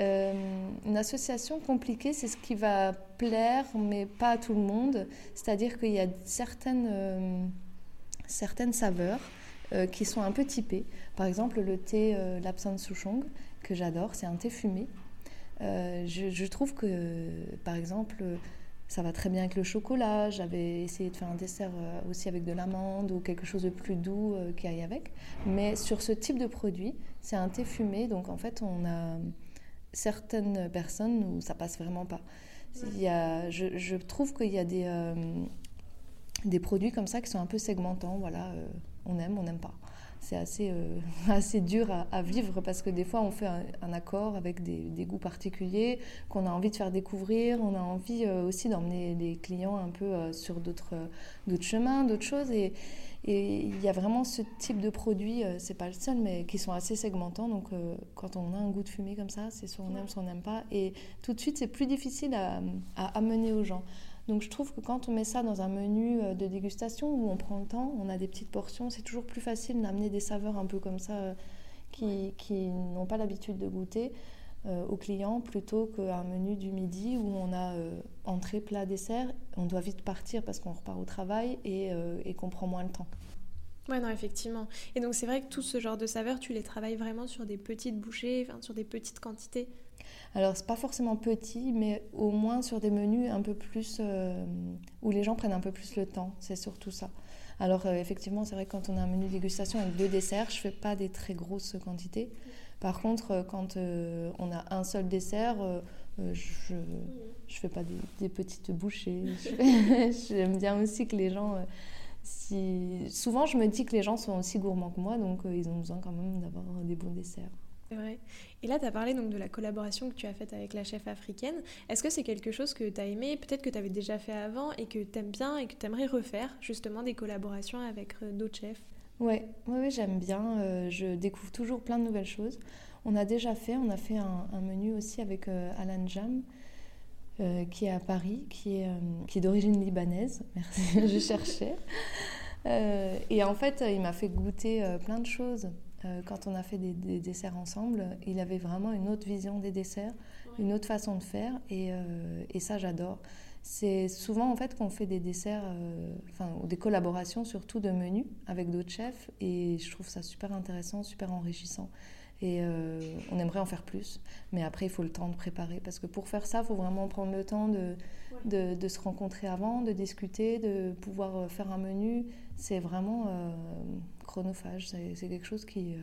Euh, une association compliquée, c'est ce qui va plaire, mais pas à tout le monde. C'est-à-dire qu'il y a certaines, euh, certaines saveurs euh, qui sont un peu typées. Par exemple, le thé Lapsang Souchong, que j'adore, c'est un thé fumé. Je, je, trouve que, par exemple, ça va très bien avec le chocolat. J'avais essayé de faire un dessert aussi avec de l'amande ou quelque chose de plus doux qui aille avec. Mais sur ce type de produit, c'est un thé fumé, donc en fait, on a certaines personnes où ça passe vraiment pas. Il y a, je, trouve qu'il y a des, euh, des produits comme ça qui sont un peu segmentants. Voilà, euh, on aime, on n'aime pas. C'est assez, euh, (laughs) assez dur à, vivre parce que des fois on fait un, accord avec des, goûts particuliers qu'on a envie de faire découvrir, on a envie euh, aussi d'emmener les clients un peu euh, sur d'autres chemins, d'autres choses et et il y a vraiment ce type de produits, c'est pas le seul, mais qui sont assez segmentants. Donc, quand on a un goût de fumée comme ça, c'est soit on aime, soit on n'aime pas. Et tout de suite, c'est plus difficile à, à amener aux gens. Donc je trouve que quand on met ça dans un menu euh, de dégustation où on prend le temps, on a des petites portions, c'est toujours plus facile d'amener des saveurs un peu comme ça euh, qui, qui n'ont pas l'habitude de goûter euh, aux clients plutôt qu'un menu du midi où on a entrée, plat, dessert. On doit vite partir parce qu'on repart au travail et, et qu'on prend moins le temps. Ouais, non, effectivement. Et donc, c'est vrai que tout ce genre de saveurs, tu les travailles vraiment sur des petites bouchées, sur des petites quantités alors, c'est pas forcément petit, mais au moins sur des menus un peu plus. Euh, où les gens prennent un peu plus le temps. C'est surtout ça. Alors, euh, effectivement, c'est vrai que quand on a un menu dégustation avec deux desserts, je fais pas des très grosses quantités. Par contre, euh, quand on a un seul dessert, je ne fais pas des, petites bouchées. (laughs) J'aime bien aussi que les gens. si... Souvent, je me dis que les gens sont aussi gourmands que moi, donc ils ont besoin quand même d'avoir des bons desserts. Et là, tu as parlé donc de la collaboration que tu as faite avec la chef africaine. Est-ce que c'est quelque chose que tu as aimé, peut-être que tu avais déjà fait avant et que tu aimes bien et que tu aimerais refaire, justement, des collaborations avec euh, d'autres chefs? Oui, ouais, j'aime bien. Euh, je découvre toujours plein de nouvelles choses. On a déjà fait, on a fait un, menu aussi avec euh, Alan Jam. qui est à Paris, qui est, qui est d'origine libanaise. (laughs) Merci, je cherchais. et en fait, il m'a fait goûter plein de choses. Euh, quand on a fait des, desserts ensemble, il avait vraiment une autre vision des desserts, une autre façon de faire, et, euh, et ça j'adore. C'est souvent en fait qu'on fait des desserts, euh, enfin des collaborations surtout de menus avec d'autres chefs, et je trouve ça super intéressant, super enrichissant. Et on aimerait en faire plus, mais après il faut le temps de préparer, parce que pour faire ça, il faut vraiment prendre le temps de, de, de, se rencontrer avant, de discuter, de pouvoir faire un menu. C'est vraiment chronophage. C'est quelque chose qui, euh,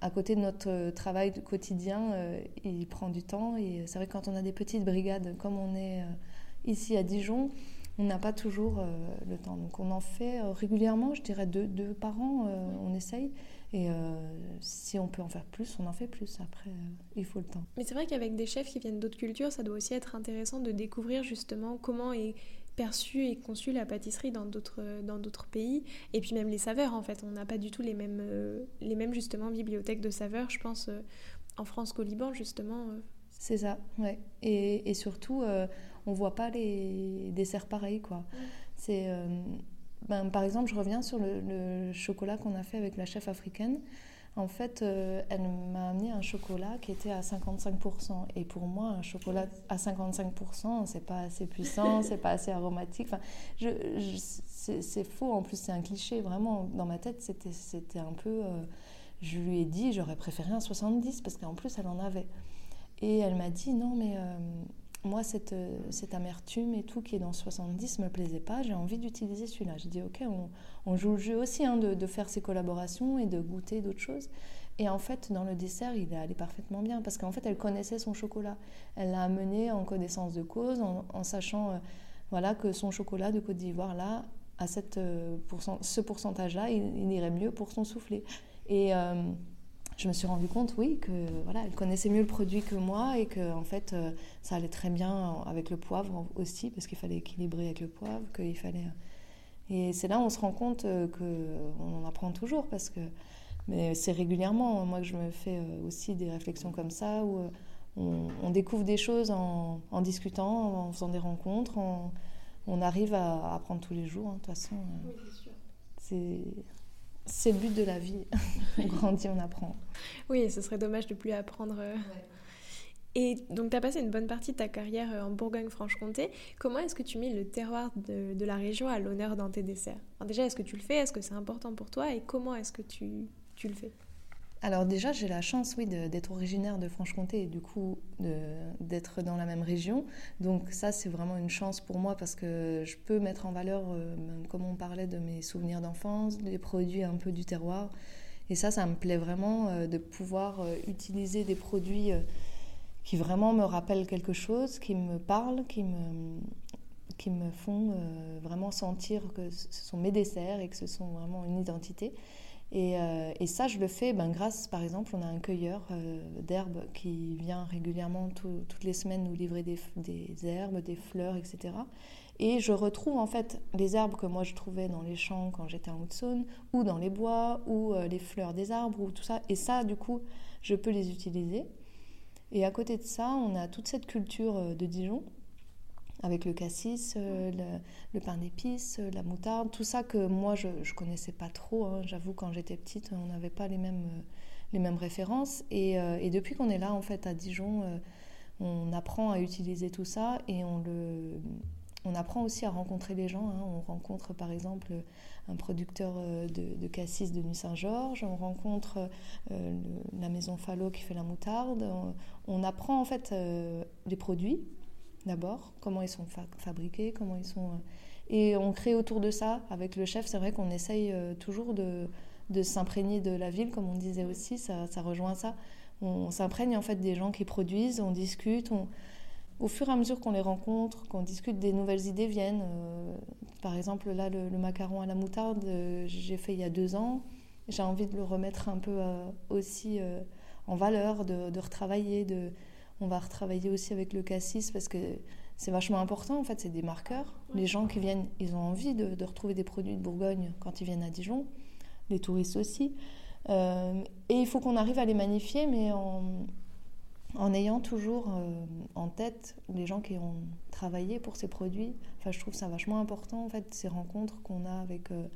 à côté de notre travail quotidien, euh, il prend du temps. Et c'est vrai que quand on a des petites brigades, comme on est euh, ici à Dijon, on n'a pas toujours le temps. Donc on en fait régulièrement, je dirais deux, deux par an, on essaye. Et si on peut en faire plus, on en fait plus. Après, il faut le temps. Mais c'est vrai qu'avec des chefs qui viennent d'autres cultures, ça doit aussi être intéressant de découvrir justement comment est perçu et conçu la pâtisserie dans d'autres dans d'autres pays. Et puis même les saveurs en fait. On n'a pas du tout les mêmes euh, les mêmes justement bibliothèques de saveurs je pense euh, en France qu'au Liban justement euh. c'est ça ouais. Et, et surtout on voit pas les desserts pareils quoi. C'est ben, par exemple je reviens sur le, le chocolat qu'on a fait avec la chef africaine en fait, euh, elle m'a amené un chocolat qui était à 55%. Et pour moi, un chocolat à 55%, c'est pas assez puissant, (laughs) c'est pas assez aromatique. Enfin, c'est faux, en plus, c'est un cliché. Vraiment, dans ma tête, c'était un peu. Euh, je lui ai dit, j'aurais préféré un 70 parce qu'en plus, elle en avait. Et elle m'a dit, non, mais euh, moi, cette, cette, amertume et tout qui est dans 70 me plaisait pas, j'ai envie d'utiliser celui-là. J'ai dit, ok, on, joue le jeu aussi hein, de, faire ces collaborations et de goûter d'autres choses. Et en fait, dans le dessert, il est allé parfaitement bien parce qu'en fait, elle connaissait son chocolat. Elle l'a amené en connaissance de cause, en, sachant euh, voilà, que son chocolat de Côte d'Ivoire, là, à cette, euh, ce pourcentage-là, il, irait mieux pour son soufflé. Et. Euh, je me suis rendu compte, oui, que voilà, elle connaissait mieux le produit que moi et que en fait, euh, ça allait très bien avec le poivre aussi, parce qu'il fallait équilibrer avec le poivre, qu'il fallait. Euh, et c'est là où on se rend compte euh, qu'on en apprend toujours, parce que mais c'est régulièrement moi que je me fais aussi des réflexions comme ça où on, découvre des choses en, discutant, en faisant des rencontres, on arrive à apprendre tous les jours. Hein, de toute façon, c'est c'est le but de la vie. (laughs) on grandit, on apprend. Oui, ce serait dommage de plus apprendre. Euh. Et donc, tu as passé une bonne partie de ta carrière euh, en Bourgogne-Franche-Comté. Comment est-ce que tu mets le terroir de, la région à l'honneur dans tes desserts? Déjà, est-ce que tu le fais? Est-ce que c'est important pour toi? Et comment est-ce que tu, tu le fais? Alors déjà, j'ai la chance, oui, d'être originaire de Franche-Comté et du coup d'être dans la même région. Donc ça, c'est vraiment une chance pour moi parce que je peux mettre en valeur, euh, comme on parlait de mes souvenirs d'enfance, des produits un peu du terroir. Et ça, ça me plaît vraiment euh, de pouvoir euh, utiliser des produits qui vraiment me rappellent quelque chose, qui me parlent, qui me, qui me font vraiment sentir que ce sont mes desserts et que ce sont vraiment une identité. Et, euh, et, ça, je le fais ben, grâce, par exemple, on a un cueilleur euh, d'herbes qui vient régulièrement toutes les semaines nous livrer des, des, herbes, des fleurs, etc. Et je retrouve en fait les herbes que moi je trouvais dans les champs quand j'étais en Haute-Saône, ou dans les bois, ou euh, les fleurs des arbres, ou tout ça. Et ça, du coup, je peux les utiliser. Et à côté de ça, on a toute cette culture de Dijon avec le cassis, euh, le, pain d'épices, euh, la moutarde, tout ça que moi je ne connaissais pas trop. Hein. J'avoue, quand j'étais petite, on n'avait pas les mêmes, euh, les mêmes références. Et, et depuis qu'on est là, en fait, à Dijon, on apprend à utiliser tout ça et on, le, on apprend aussi à rencontrer les gens. Hein. On rencontre par exemple un producteur de, de cassis de Nuit-Saint-Georges, on rencontre la maison Fallot qui fait la moutarde. On, on apprend en fait les produits d'abord, comment ils sont fabriqués, comment ils sont... Euh, et on crée autour de ça, avec le chef, c'est vrai qu'on essaye euh, toujours de, s'imprégner de la ville, comme on disait aussi, ça, rejoint ça. On, s'imprègne en fait des gens qui produisent, on discute, au fur et à mesure qu'on les rencontre, qu'on discute, des nouvelles idées viennent. Euh, par exemple, là, le, macaron à la moutarde, j'ai fait il y a deux ans. J'ai envie de le remettre un peu aussi en valeur, de, de retravailler, de, on va retravailler aussi avec le cassis parce que c'est vachement important. En fait, c'est des marqueurs. Les gens qui viennent, ils ont envie de, retrouver des produits de Bourgogne quand ils viennent à Dijon. Les touristes aussi. Euh, et il faut qu'on arrive à les magnifier, mais en, ayant toujours euh, en tête les gens qui ont travaillé pour ces produits. Enfin, je trouve ça vachement important, en fait, ces rencontres qu'on a avec, euh,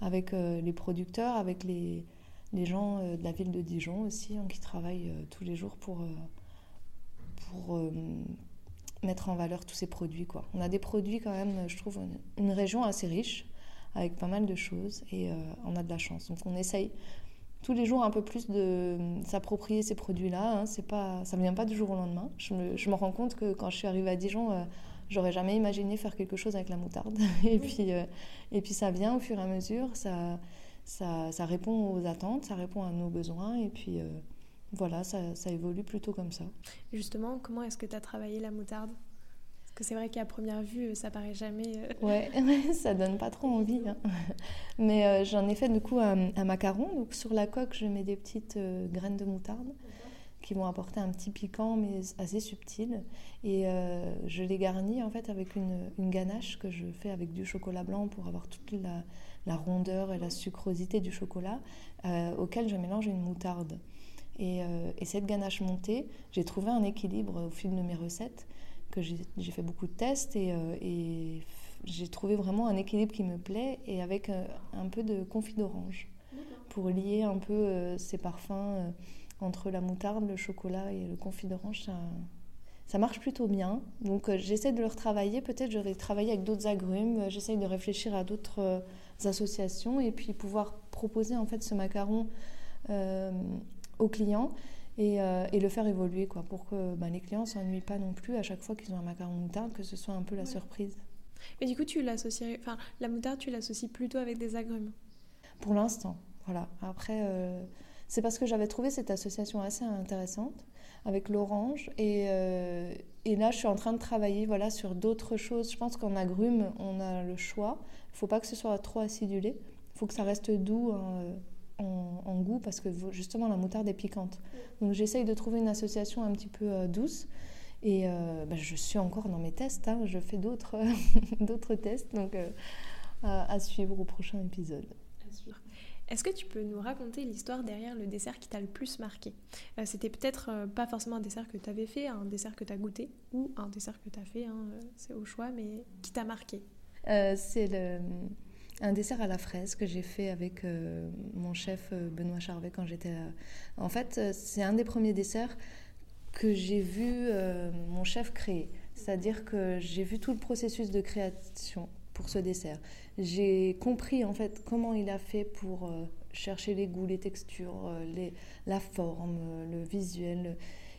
avec les producteurs, avec les, les gens de la ville de Dijon aussi, hein, qui travaillent tous les jours pour pour euh, mettre en valeur tous ces produits. Quoi. On a des produits quand même, je trouve, une, région assez riche, avec pas mal de choses, et euh, on a de la chance. Donc on essaye tous les jours un peu plus de s'approprier ces produits-là. Hein. C'est pas, ça ne vient pas du jour au lendemain. Je me, je me, rends compte que quand je suis arrivée à Dijon, euh, j'aurais jamais imaginé faire quelque chose avec la moutarde. (laughs) et, puis, et puis ça vient au fur et à mesure, ça, ça, ça, répond aux attentes, ça répond à nos besoins, et puis voilà, ça, évolue plutôt comme ça. Justement, comment est-ce que tu as travaillé la moutarde? Parce que c'est vrai qu'à première vue, ça paraît jamais. Euh, (laughs) ouais, (laughs) ça donne pas trop envie. Hein. (laughs) Mais euh, j'en ai fait du coup un, macaron. Donc sur la coque, je mets des petites euh, graines de moutarde qui vont apporter un petit piquant mais assez subtil. Et je les garnis en fait avec une, ganache que je fais avec du chocolat blanc pour avoir toute la, la rondeur et la sucrosité du chocolat, auquel je mélange une moutarde. Euh, et, cette ganache montée, j'ai trouvé un équilibre au fil de mes recettes, que j'ai fait beaucoup de tests euh, et, j'ai trouvé vraiment un équilibre qui me plaît et avec euh, un peu de confit d'orange pour lier un peu ces parfums entre la moutarde, le chocolat et le confit d'orange. Ça, ça marche plutôt bien. Donc j'essaie de le retravailler. Peut-être je vais travailler avec d'autres agrumes. J'essaie de réfléchir à d'autres associations et puis pouvoir proposer en fait ce macaron aux clients et, euh, et, le faire évoluer quoi, pour que ben, les clients ne s'ennuient pas non plus à chaque fois qu'ils ont un macaron moutarde, que ce soit un peu la surprise. Mais du coup, tu l'associes, enfin, la moutarde, tu l'associes plutôt avec des agrumes? Pour l'instant, voilà. Après, euh, c'est parce que j'avais trouvé cette association assez intéressante avec l'orange et, euh, et, là, je suis en train de travailler voilà, sur d'autres choses. Je pense qu'en agrumes, on a le choix. Il ne faut pas que ce soit trop acidulé. Il faut que ça reste doux. Hein, en, goût parce que justement la moutarde est piquante. Donc j'essaye de trouver une association un petit peu euh, douce. Et euh, bah, je suis encore dans mes tests, hein. je fais d'autres, (laughs) d'autres tests, donc euh, à, suivre au prochain épisode. Est-ce que tu peux nous raconter l'histoire derrière le dessert qui t'a le plus marqué? C'était peut-être pas forcément un dessert que tu avais fait, un dessert que tu as goûté, ou un dessert que tu as fait, hein, c'est au choix, mais qui t'a marqué? C'est le un dessert à la fraise que j'ai fait avec euh, mon chef euh, Benoît Charvet quand j'étais. En fait, euh, c'est un des premiers desserts que j'ai vu mon chef créer. C'est-à-dire que j'ai vu tout le processus de création pour ce dessert. J'ai compris en fait comment il a fait pour chercher les goûts, les textures, la forme, le visuel.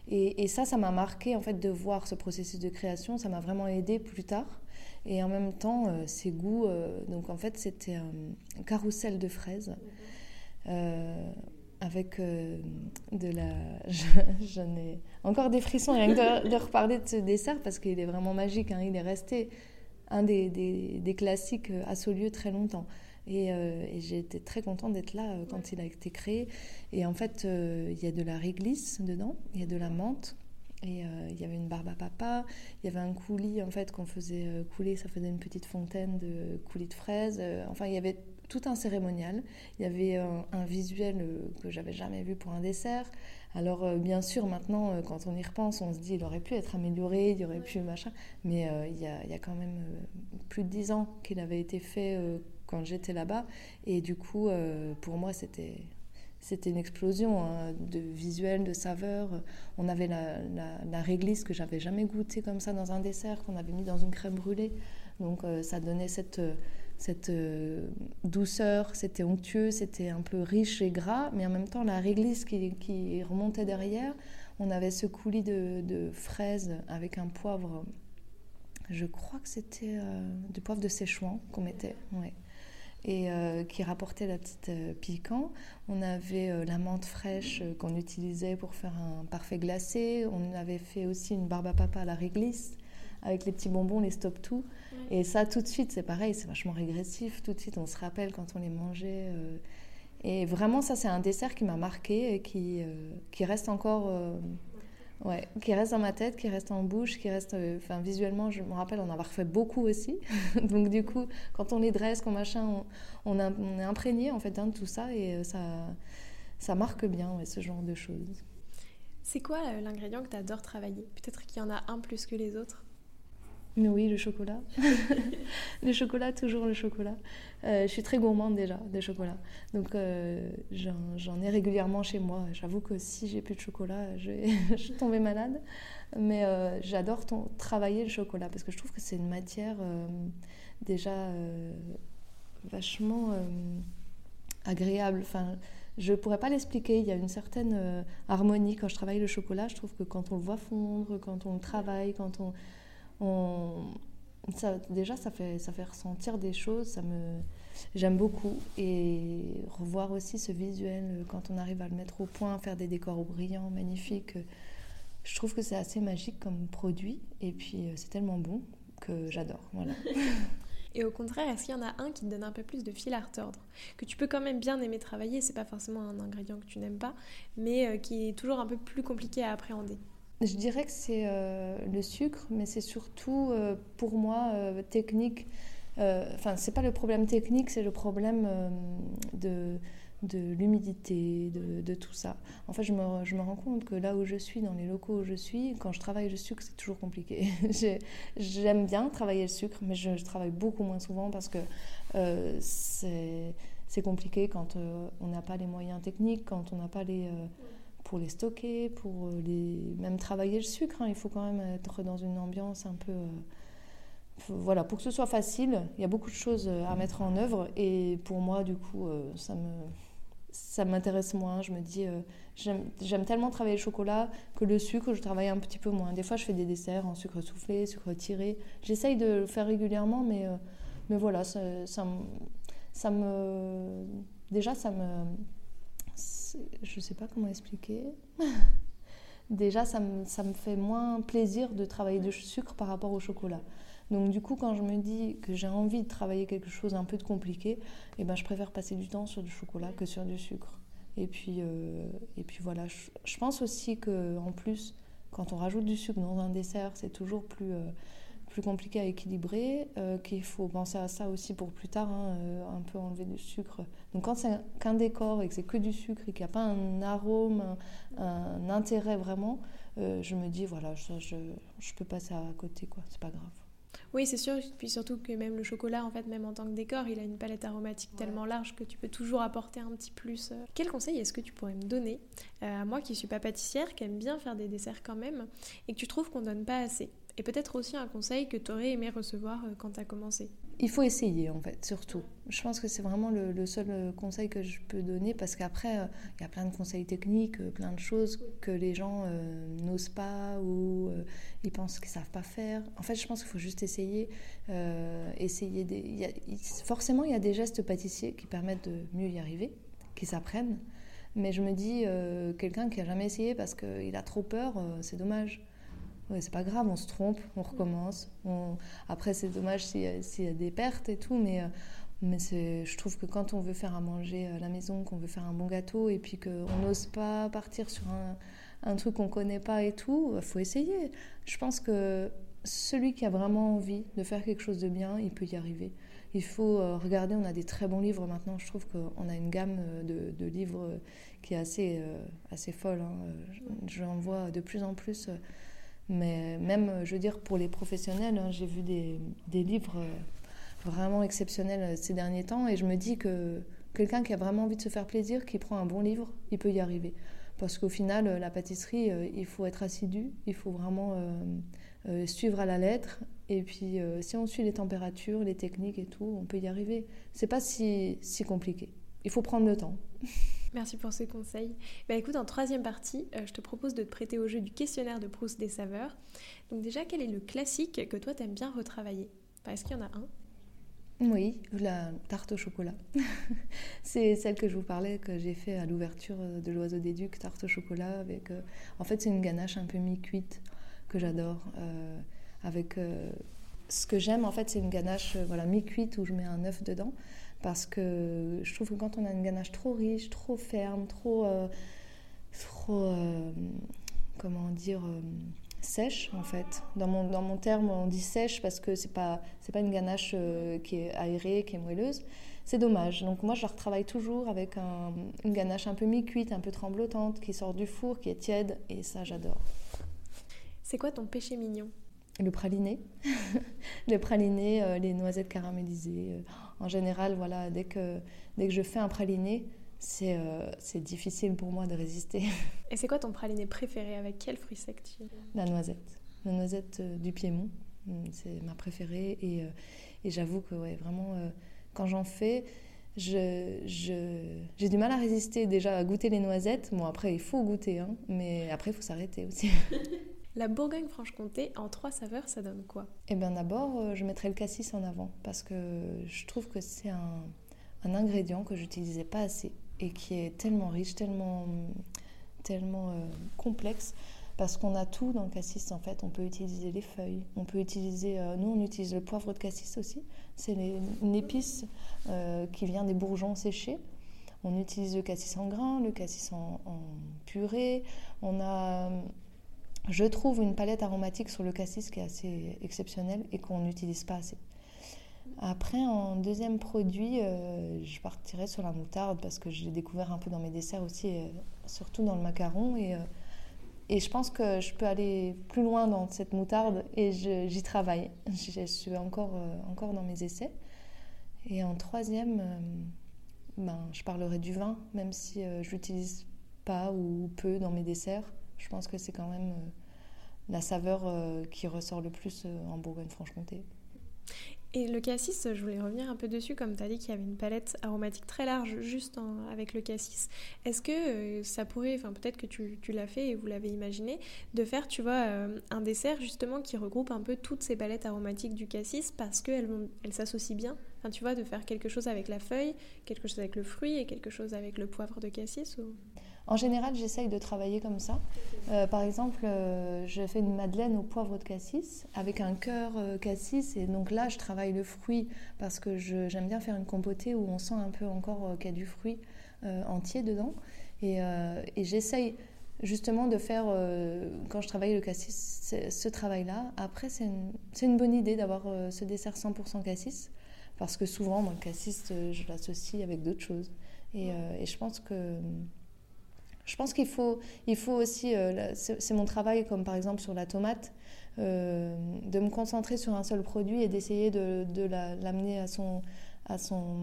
Et, et ça, ça m'a marqué en fait de voir ce processus de création. Ça m'a vraiment aidé plus tard et en même temps, euh, ces goûts, euh, donc en fait, c'était un carrousel de fraises. Euh, avec de la. (laughs) J'en ai encore des frissons rien que de, reparler de ce dessert parce qu'il est vraiment magique. Hein. Il est resté un des, des, des, classiques à ce lieu très longtemps. Et, j'ai été très contente d'être là quand il a été créé. Et en fait, il y a de la réglisse dedans, il y a de la menthe. Et il y avait une barbe à papa, il y avait un coulis en fait qu'on faisait couler, ça faisait une petite fontaine de coulis de fraises. enfin, il y avait tout un cérémonial. Il y avait un, visuel que j'avais jamais vu pour un dessert. Alors euh, bien sûr, maintenant, euh, quand on y repense, on se dit il aurait pu être amélioré, il y aurait pu machin, mais euh, il, y a, quand même plus de dix ans qu'il avait été fait quand j'étais là-bas, et du coup, pour moi, c'était c'était une explosion hein, de visuels, de saveurs. On avait la, réglisse que j'avais jamais goûté comme ça dans un dessert, qu'on avait mis dans une crème brûlée. Donc ça donnait cette cette euh, douceur, c'était onctueux, c'était un peu riche et gras, mais en même temps la réglisse qui, remontait derrière, on avait ce coulis de, fraises avec un poivre, je crois que c'était euh, du poivre de Séchouan qu'on mettait, et euh, qui rapportait la petite piquant. On avait la menthe fraîche qu'on utilisait pour faire un parfait glacé. On avait fait aussi une barbe à papa à la réglisse avec les petits bonbons, les stop tout. Et ça, tout de suite, c'est pareil, c'est vachement régressif. Tout de suite, on se rappelle quand on les mangeait. Euh. et vraiment, ça, c'est un dessert qui m'a marqué et qui, euh, qui reste encore. Euh, ouais, qui reste dans ma tête, qui reste en bouche, qui reste. Enfin, visuellement, je me rappelle en avoir fait beaucoup aussi. (laughs) Donc, du coup, quand on les dresse, quand machin, on, on, est imprégné en fait hein, de tout ça et ça, ça marque bien ce genre de choses. C'est quoi l'ingrédient que tu adores travailler? Peut-être qu'il y en a un plus que les autres oui, le chocolat. (laughs) le chocolat, toujours le chocolat. Euh, je suis très gourmande déjà de chocolat. Donc euh, j'en ai régulièrement chez moi. J'avoue que si j'ai plus de chocolat, je vais, (laughs) malade. Mais euh, j'adore travailler le chocolat parce que je trouve que c'est une matière déjà vachement agréable. Enfin, je ne pourrais pas l'expliquer. Il y a une certaine harmonie quand je travaille le chocolat. Je trouve que quand on le voit fondre, quand on le travaille, quand on ça, déjà, ça fait, ça fait ressentir des choses. Ça me, j'aime beaucoup. Et revoir aussi ce visuel quand on arrive à le mettre au point, faire des décors brillants, magnifiques. Je trouve que c'est assez magique comme produit. Et puis, c'est tellement bon que j'adore. Voilà. (laughs) (laughs) Et au contraire, est-ce qu'il y en a un qui te donne un peu plus de fil à retordre? Que tu peux quand même bien aimer travailler, c'est pas forcément un ingrédient que tu n'aimes pas, mais euh, qui est toujours un peu plus compliqué à appréhender je dirais que c'est euh, le sucre, mais c'est surtout euh, pour moi euh, technique. Enfin, c'est pas le problème technique, c'est le problème de, de l'humidité, de, tout ça. En fait, je me, je me, rends compte que là où je suis, dans les locaux où je suis, quand je travaille le sucre, c'est toujours compliqué. (laughs) J'aime bien travailler le sucre, mais je, je, travaille beaucoup moins souvent parce que c'est compliqué quand on n'a pas les moyens techniques, quand on n'a pas les pour les stocker, pour euh, les même travailler le sucre. Hein. Il faut quand même être dans une ambiance un peu euh, voilà, pour que ce soit facile, il y a beaucoup de choses euh, à mettre en œuvre et pour moi, du coup, ça me ça m'intéresse moins. Je me dis, j'aime tellement travailler le chocolat que le sucre, je travaille un petit peu moins. Des fois, je fais des desserts en sucre soufflé, sucre tiré. J'essaye de le faire régulièrement, mais, mais voilà, ça, ça, ça me. Déjà, ça me je sais pas comment expliquer. (laughs) Déjà, ça me, ça me, fait moins plaisir de travailler du sucre par rapport au chocolat. Donc du coup, quand je me dis que j'ai envie de travailler quelque chose un peu de compliqué, eh ben, je préfère passer du temps sur du chocolat que sur du sucre. Et puis, euh, et puis voilà, je, pense aussi qu'en plus, quand on rajoute du sucre dans un dessert, c'est toujours plus... Euh, plus compliqué à équilibrer, euh, qu'il faut penser à ça aussi pour plus tard, hein, euh, un peu enlever du sucre. Donc quand c'est qu'un décor et que c'est que du sucre et qu'il n'y a pas un arôme, un, intérêt vraiment, euh, je me dis voilà, je, je, peux passer à côté, quoi, c'est pas grave. Oui, c'est sûr. Puis surtout que même le chocolat, en fait, même en tant que décor, il a une palette aromatique tellement large que tu peux toujours apporter un petit plus. Quel conseil est-ce que tu pourrais me donner à moi qui suis pas pâtissière, qui aime bien faire des desserts quand même, et que tu trouves qu'on donne pas assez? Et peut-être aussi un conseil que tu aurais aimé recevoir euh, quand tu as commencé. Il faut essayer en fait, surtout. Je pense que c'est vraiment le, seul euh, conseil que je peux donner parce qu'après, euh, il y a plein de conseils techniques, plein de choses que les gens n'osent pas ou ils pensent qu'ils ne savent pas faire. En fait, je pense qu'il faut juste essayer. essayer forcément, il y a des gestes pâtissiers qui permettent de mieux y arriver, qui s'apprennent. Mais je me dis, quelqu'un qui a jamais essayé parce qu'il a trop peur, c'est dommage. Ouais, c'est pas grave, on se trompe, on recommence. Après, c'est dommage s'il y, a des pertes et tout, mais euh, Mais je trouve que quand on veut faire à manger à la maison, qu'on veut faire un bon gâteau et puis qu'on n'ose pas partir sur un, un truc qu'on connaît pas et tout, il faut essayer. Je pense que celui qui a vraiment envie de faire quelque chose de bien, il peut y arriver. Il faut euh, regarder, on a des très bons livres maintenant. Je trouve qu'on a une gamme euh, de, livres euh, qui est assez, assez folle. Hein. J'en vois de plus en plus. Mais même, je veux dire, pour les professionnels, hein, j'ai vu des, des, livres vraiment exceptionnels ces derniers temps. Et je me dis que quelqu'un qui a vraiment envie de se faire plaisir, qui prend un bon livre, il peut y arriver. Parce qu'au final, la pâtisserie, il faut être assidu, il faut vraiment euh, suivre à la lettre. Et puis, euh, si on suit les températures, les techniques et tout, on peut y arriver. C'est pas si, si compliqué. Il faut prendre le temps. (laughs) Merci pour ces conseils. Bah écoute, en troisième partie, euh, je te propose de te prêter au jeu du questionnaire de Proust des saveurs. Donc déjà, quel est le classique que toi t'aimes bien retravailler? Est-ce qu'il y en a un? Oui, la tarte au chocolat. (laughs) c'est celle que je vous parlais, que j'ai fait à l'ouverture de l'Oiseau des Ducs, tarte au chocolat. Avec, En fait, c'est une ganache un peu mi-cuite que j'adore. Euh, avec euh, ce que j'aime, en fait, c'est une ganache euh, voilà, mi-cuite où je mets un œuf dedans. Parce que je trouve que quand on a une ganache trop riche, trop ferme, trop. trop comment dire sèche en fait. Dans mon, dans mon terme, on dit sèche parce que c'est pas c'est pas une ganache qui est aérée, qui est moelleuse. C'est dommage. Donc moi, je la retravaille toujours avec une ganache un peu mi-cuite, un peu tremblotante, qui sort du four, qui est tiède, et ça, j'adore. C'est quoi ton péché mignon? Le praliné. (laughs) le praliné, euh, les noisettes caramélisées. Euh, en général, voilà, dès que, dès que je fais un praliné, c'est euh, difficile pour moi de résister. (laughs) Et c'est quoi ton praliné préféré? Avec quel fruit sec tu La noisette. La noisette du Piémont. Mm, c'est ma préférée. Et, et j'avoue que, ouais, vraiment, quand j'en fais, j'ai je, du mal à résister déjà à goûter les noisettes. Bon, après, il faut goûter, hein, mais après, il faut s'arrêter aussi. (laughs) La Bourgogne-Franche-Comté, en trois saveurs, ça donne quoi? Eh bien d'abord, euh, je mettrai le cassis en avant parce que je trouve que c'est un, ingrédient que j'utilisais pas assez et qui est tellement riche, tellement, tellement euh, complexe parce qu'on a tout dans le cassis en fait. On peut utiliser les feuilles, on peut utiliser, euh, nous on utilise le poivre de cassis aussi. C'est une épice qui vient des bourgeons séchés. On utilise le cassis en grains, le cassis en, en purée. On a je trouve une palette aromatique sur le cassis qui est assez exceptionnelle et qu'on n'utilise pas assez. Après, en deuxième produit, euh, je partirais sur la moutarde parce que je l'ai découvert un peu dans mes desserts aussi, euh, surtout dans le macaron. Et, euh, et je pense que je peux aller plus loin dans cette moutarde et j'y travaille. (laughs) Je, suis encore, encore dans mes essais. Et en troisième, ben, je parlerai du vin, même si je l'utilise pas ou peu dans mes desserts. Je pense que c'est quand même euh, la saveur euh, qui ressort le plus euh, en Bourgogne-Franche-Comté. Et le cassis, je voulais revenir un peu dessus, comme tu as dit qu'il y avait une palette aromatique très large juste avec le cassis. Est-ce que ça pourrait, enfin peut-être que tu, l'as fait et vous l'avez imaginé, de faire, tu vois, un dessert justement qui regroupe un peu toutes ces palettes aromatiques du cassis parce qu'elles elles s'associent bien? Enfin, tu vois, de faire quelque chose avec la feuille, quelque chose avec le fruit et quelque chose avec le poivre de cassis. En général, j'essaye de travailler comme ça. Euh, par exemple, euh, je fais une madeleine au poivre de cassis avec un cœur euh, cassis. Et donc là, je travaille le fruit parce que j'aime bien faire une compotée où on sent un peu encore qu'il y a du fruit entier dedans. Et, j'essaye justement de faire, quand je travaille le cassis, ce travail-là. Après, c'est une, bonne idée d'avoir ce dessert 100% cassis parce que souvent, moi, le cassis, je l'associe avec d'autres choses. Et, je pense que je pense qu'il faut, il faut aussi, euh, c'est mon travail comme par exemple sur la tomate, euh, de me concentrer sur un seul produit et d'essayer de, l'amener à son,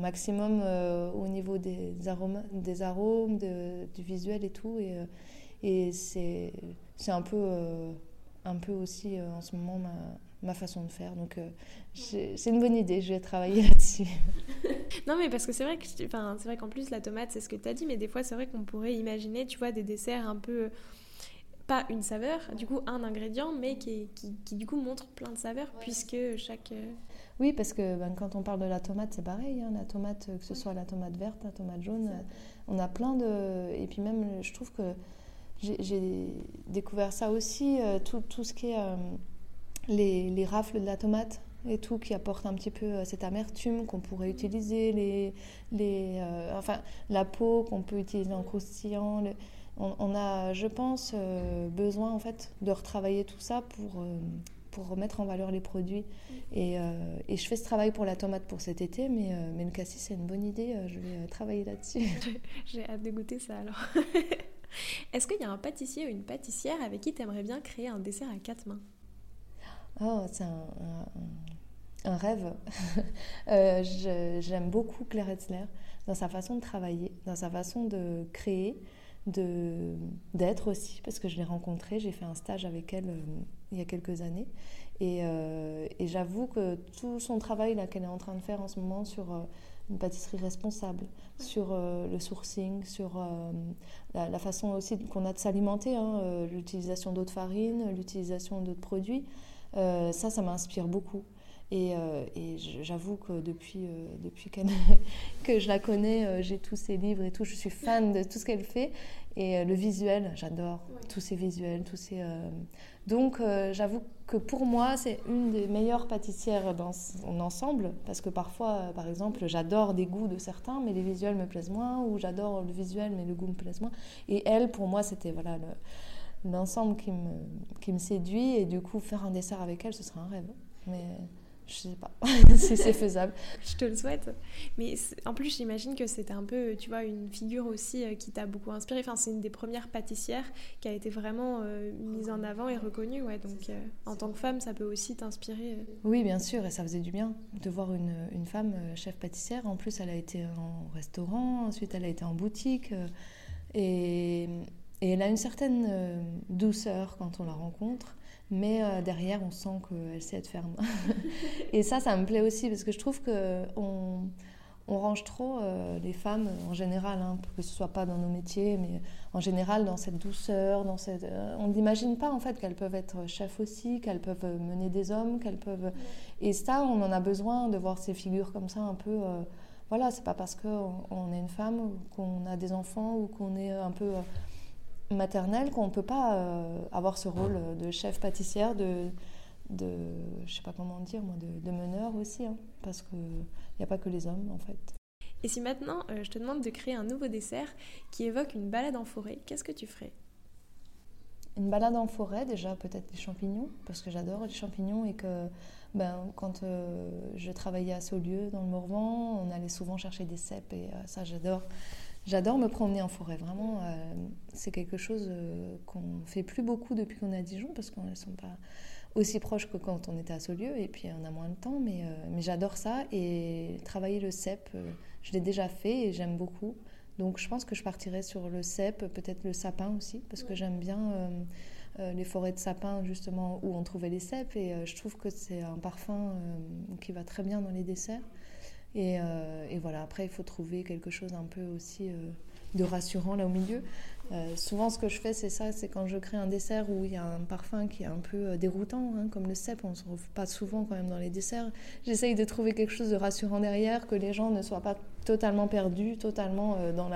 maximum euh, au niveau des arômes, des arômes du visuel et tout. Et, c'est un un peu aussi en ce moment ma, ma façon de faire. Donc c'est une bonne idée, je vais travailler (laughs) là-dessus. (laughs) non, mais parce que c'est vrai que, enfin, c'est vrai qu'en plus la tomate, c'est ce que tu as dit, mais des fois c'est vrai qu'on pourrait imaginer, tu vois, des desserts un peu pas une saveur, du coup un ingrédient, mais qui, qui, du coup montre plein de saveurs puisque chaque. Euh, oui, parce que ben, quand on parle de la tomate, c'est pareil. Hein, la tomate, que ce soit la tomate verte, la tomate jaune, on a plein de. Et puis même, je trouve que j'ai découvert ça aussi, euh, tout, tout, ce qui est euh, les, les, rafles de la tomate et tout qui apporte un petit peu cette amertume qu'on pourrait utiliser, les, les, enfin, la peau qu'on peut utiliser en croustillant. on, a, je pense, besoin en fait de retravailler tout ça pour pour remettre en valeur les produits. Et, euh, et, je fais ce travail pour la tomate pour cet été, mais, euh, mais le cassis, c'est une bonne idée. Euh, je vais travailler là-dessus. (laughs) J'ai hâte de goûter ça alors. (laughs) Est-ce qu'il y a un pâtissier ou une pâtissière avec qui tu aimerais bien créer un dessert à quatre mains? Oh, c'est un, un, rêve. (laughs) J'aime beaucoup Claire Etzler dans sa façon de travailler, dans sa façon de créer d'être aussi, parce que je l'ai rencontrée, j'ai fait un stage avec elle euh, il y a quelques années. Et, euh, et j'avoue que tout son travail qu'elle est en train de faire en ce moment sur euh, une pâtisserie responsable, sur le sourcing, sur la, façon aussi qu'on a de s'alimenter, hein, l'utilisation d'autres farines, l'utilisation d'autres produits, ça, ça m'inspire beaucoup. Et, et j'avoue que depuis, depuis (laughs) que je la connais, j'ai tous ses livres et tout, je suis fan de tout ce qu'elle fait. Et euh, le visuel, j'adore tous ces visuels, tous ces. Euh, donc, euh, j'avoue que pour moi, c'est une des meilleures pâtissières dans son ensemble, parce que parfois, par exemple, j'adore des goûts de certains, mais les visuels me plaisent moins, ou j'adore le visuel, mais le goût me plaise moins. Et elle, pour moi, c'était voilà l'ensemble qui me, qui me séduit, et du coup, faire un dessert avec elle, ce serait un rêve. Mais je sais pas (laughs) si c'est faisable. Je te le souhaite. Mais en plus, j'imagine que c'était un peu, tu vois, une figure aussi euh, qui t'a beaucoup inspiré. Enfin, c'est une des premières pâtissières qui a été vraiment euh, mise en avant et reconnue. Ouais. Donc, euh, en tant que femme, ça peut aussi t'inspirer. Oui, bien sûr. Et ça faisait du bien de voir une, une femme chef pâtissière. En plus, elle a été en restaurant. Ensuite, elle a été en boutique. Et, et elle a une certaine douceur quand on la rencontre mais euh, derrière, on sent qu'elle sait être ferme. (laughs) et ça, ça me plaît aussi, parce que je trouve qu'on on range trop euh, les femmes, en général, hein, que ce soit pas dans nos métiers, mais en général dans cette douceur, dans cette... Euh, on n'imagine pas en fait qu'elles peuvent être chefs aussi, qu'elles peuvent mener des hommes, qu'elles peuvent... Et ça, on en a besoin de voir ces figures comme ça un peu... voilà, c'est pas parce qu'on est une femme, qu'on a des enfants ou qu'on est un peu maternelle qu'on ne peut pas euh, avoir ce rôle de chef pâtissière, de, de je sais pas comment dire, moi, de, meneur aussi, hein, parce qu'il n'y a pas que les hommes en fait. Et si maintenant euh, je te demande de créer un nouveau dessert qui évoque une balade en forêt, qu'est-ce que tu ferais? Une balade en forêt, déjà peut-être des champignons, parce que j'adore les champignons et que ben, quand euh, je travaillais à Saulieu dans le Morvan, on allait souvent chercher des cèpes et ça j'adore. J'adore me promener en forêt, vraiment. Euh, c'est quelque chose euh, qu'on fait plus beaucoup depuis qu'on est à Dijon, parce qu'on ne sont pas aussi proches que quand on était à Saulieu, et puis on a moins de temps, mais, euh, mais j'adore ça. Et travailler le cep, je l'ai déjà fait et j'aime beaucoup. Donc je pense que je partirai sur le cep, peut-être le sapin aussi, parce que j'aime bien les forêts de sapin, justement, où on trouvait les cèpes, et je trouve que c'est un parfum qui va très bien dans les desserts. Euh, et, voilà, après, il faut trouver quelque chose un peu aussi euh, de rassurant là au milieu. Euh, souvent, ce que je fais, c'est ça, c'est quand je crée un dessert où il y a un parfum qui est un peu déroutant, hein, comme le cèpe, on ne se retrouve pas souvent quand même dans les desserts. J'essaye de trouver quelque chose de rassurant derrière, que les gens ne soient pas totalement perdus, totalement dans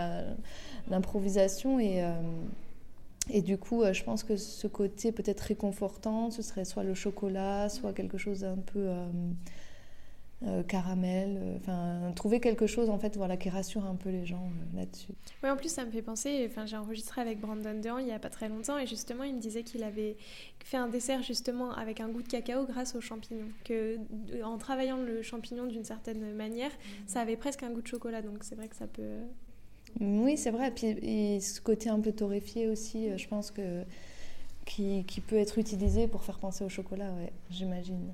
l'improvisation. Et, du coup, je pense que ce côté peut-être réconfortant, ce serait soit le chocolat, soit quelque chose d'un peu... caramel, euh, enfin trouver quelque chose en fait voilà qui rassure un peu les gens euh, là-dessus. Oui, en plus ça me fait penser, enfin j'ai enregistré avec Brandon Dehan il y a pas très longtemps et justement il me disait qu'il avait fait un dessert justement avec un goût de cacao grâce aux champignons, que en travaillant le champignon d'une certaine manière, mm. ça avait presque un goût de chocolat donc c'est vrai que ça peut. Oui c'est vrai, puis et ce côté un peu torréfié aussi, je pense que qui, qui peut être utilisé pour faire penser au chocolat, ouais, j'imagine.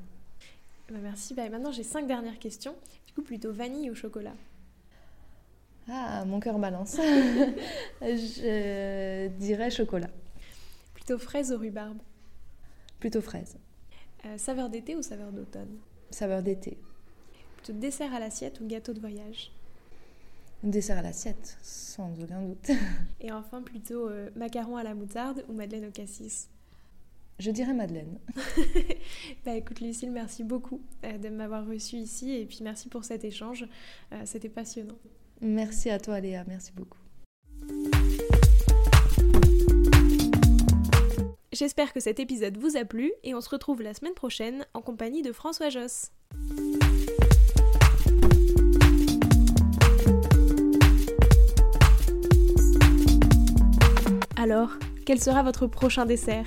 Bah, merci. Bah, maintenant, j'ai cinq dernières questions. Du coup, plutôt vanille ou chocolat? Ah, mon cœur balance. (laughs) je dirais chocolat. Plutôt fraise ou rhubarbe? Plutôt fraise. Euh, saveur d'été ou saveur d'automne? Saveur d'été. Plutôt dessert à l'assiette ou gâteau de voyage? Dessert à l'assiette, sans aucun doute. Et enfin, plutôt euh, macaron à la moutarde ou madeleine au cassis? Je dirais Madeleine. (laughs) bah écoute Lucille, merci beaucoup euh, de m'avoir reçue ici et puis merci pour cet échange. Euh, c'était passionnant. Merci à toi Léa, merci beaucoup. J'espère que cet épisode vous a plu et on se retrouve la semaine prochaine en compagnie de François Joss. Alors, quel sera votre prochain dessert?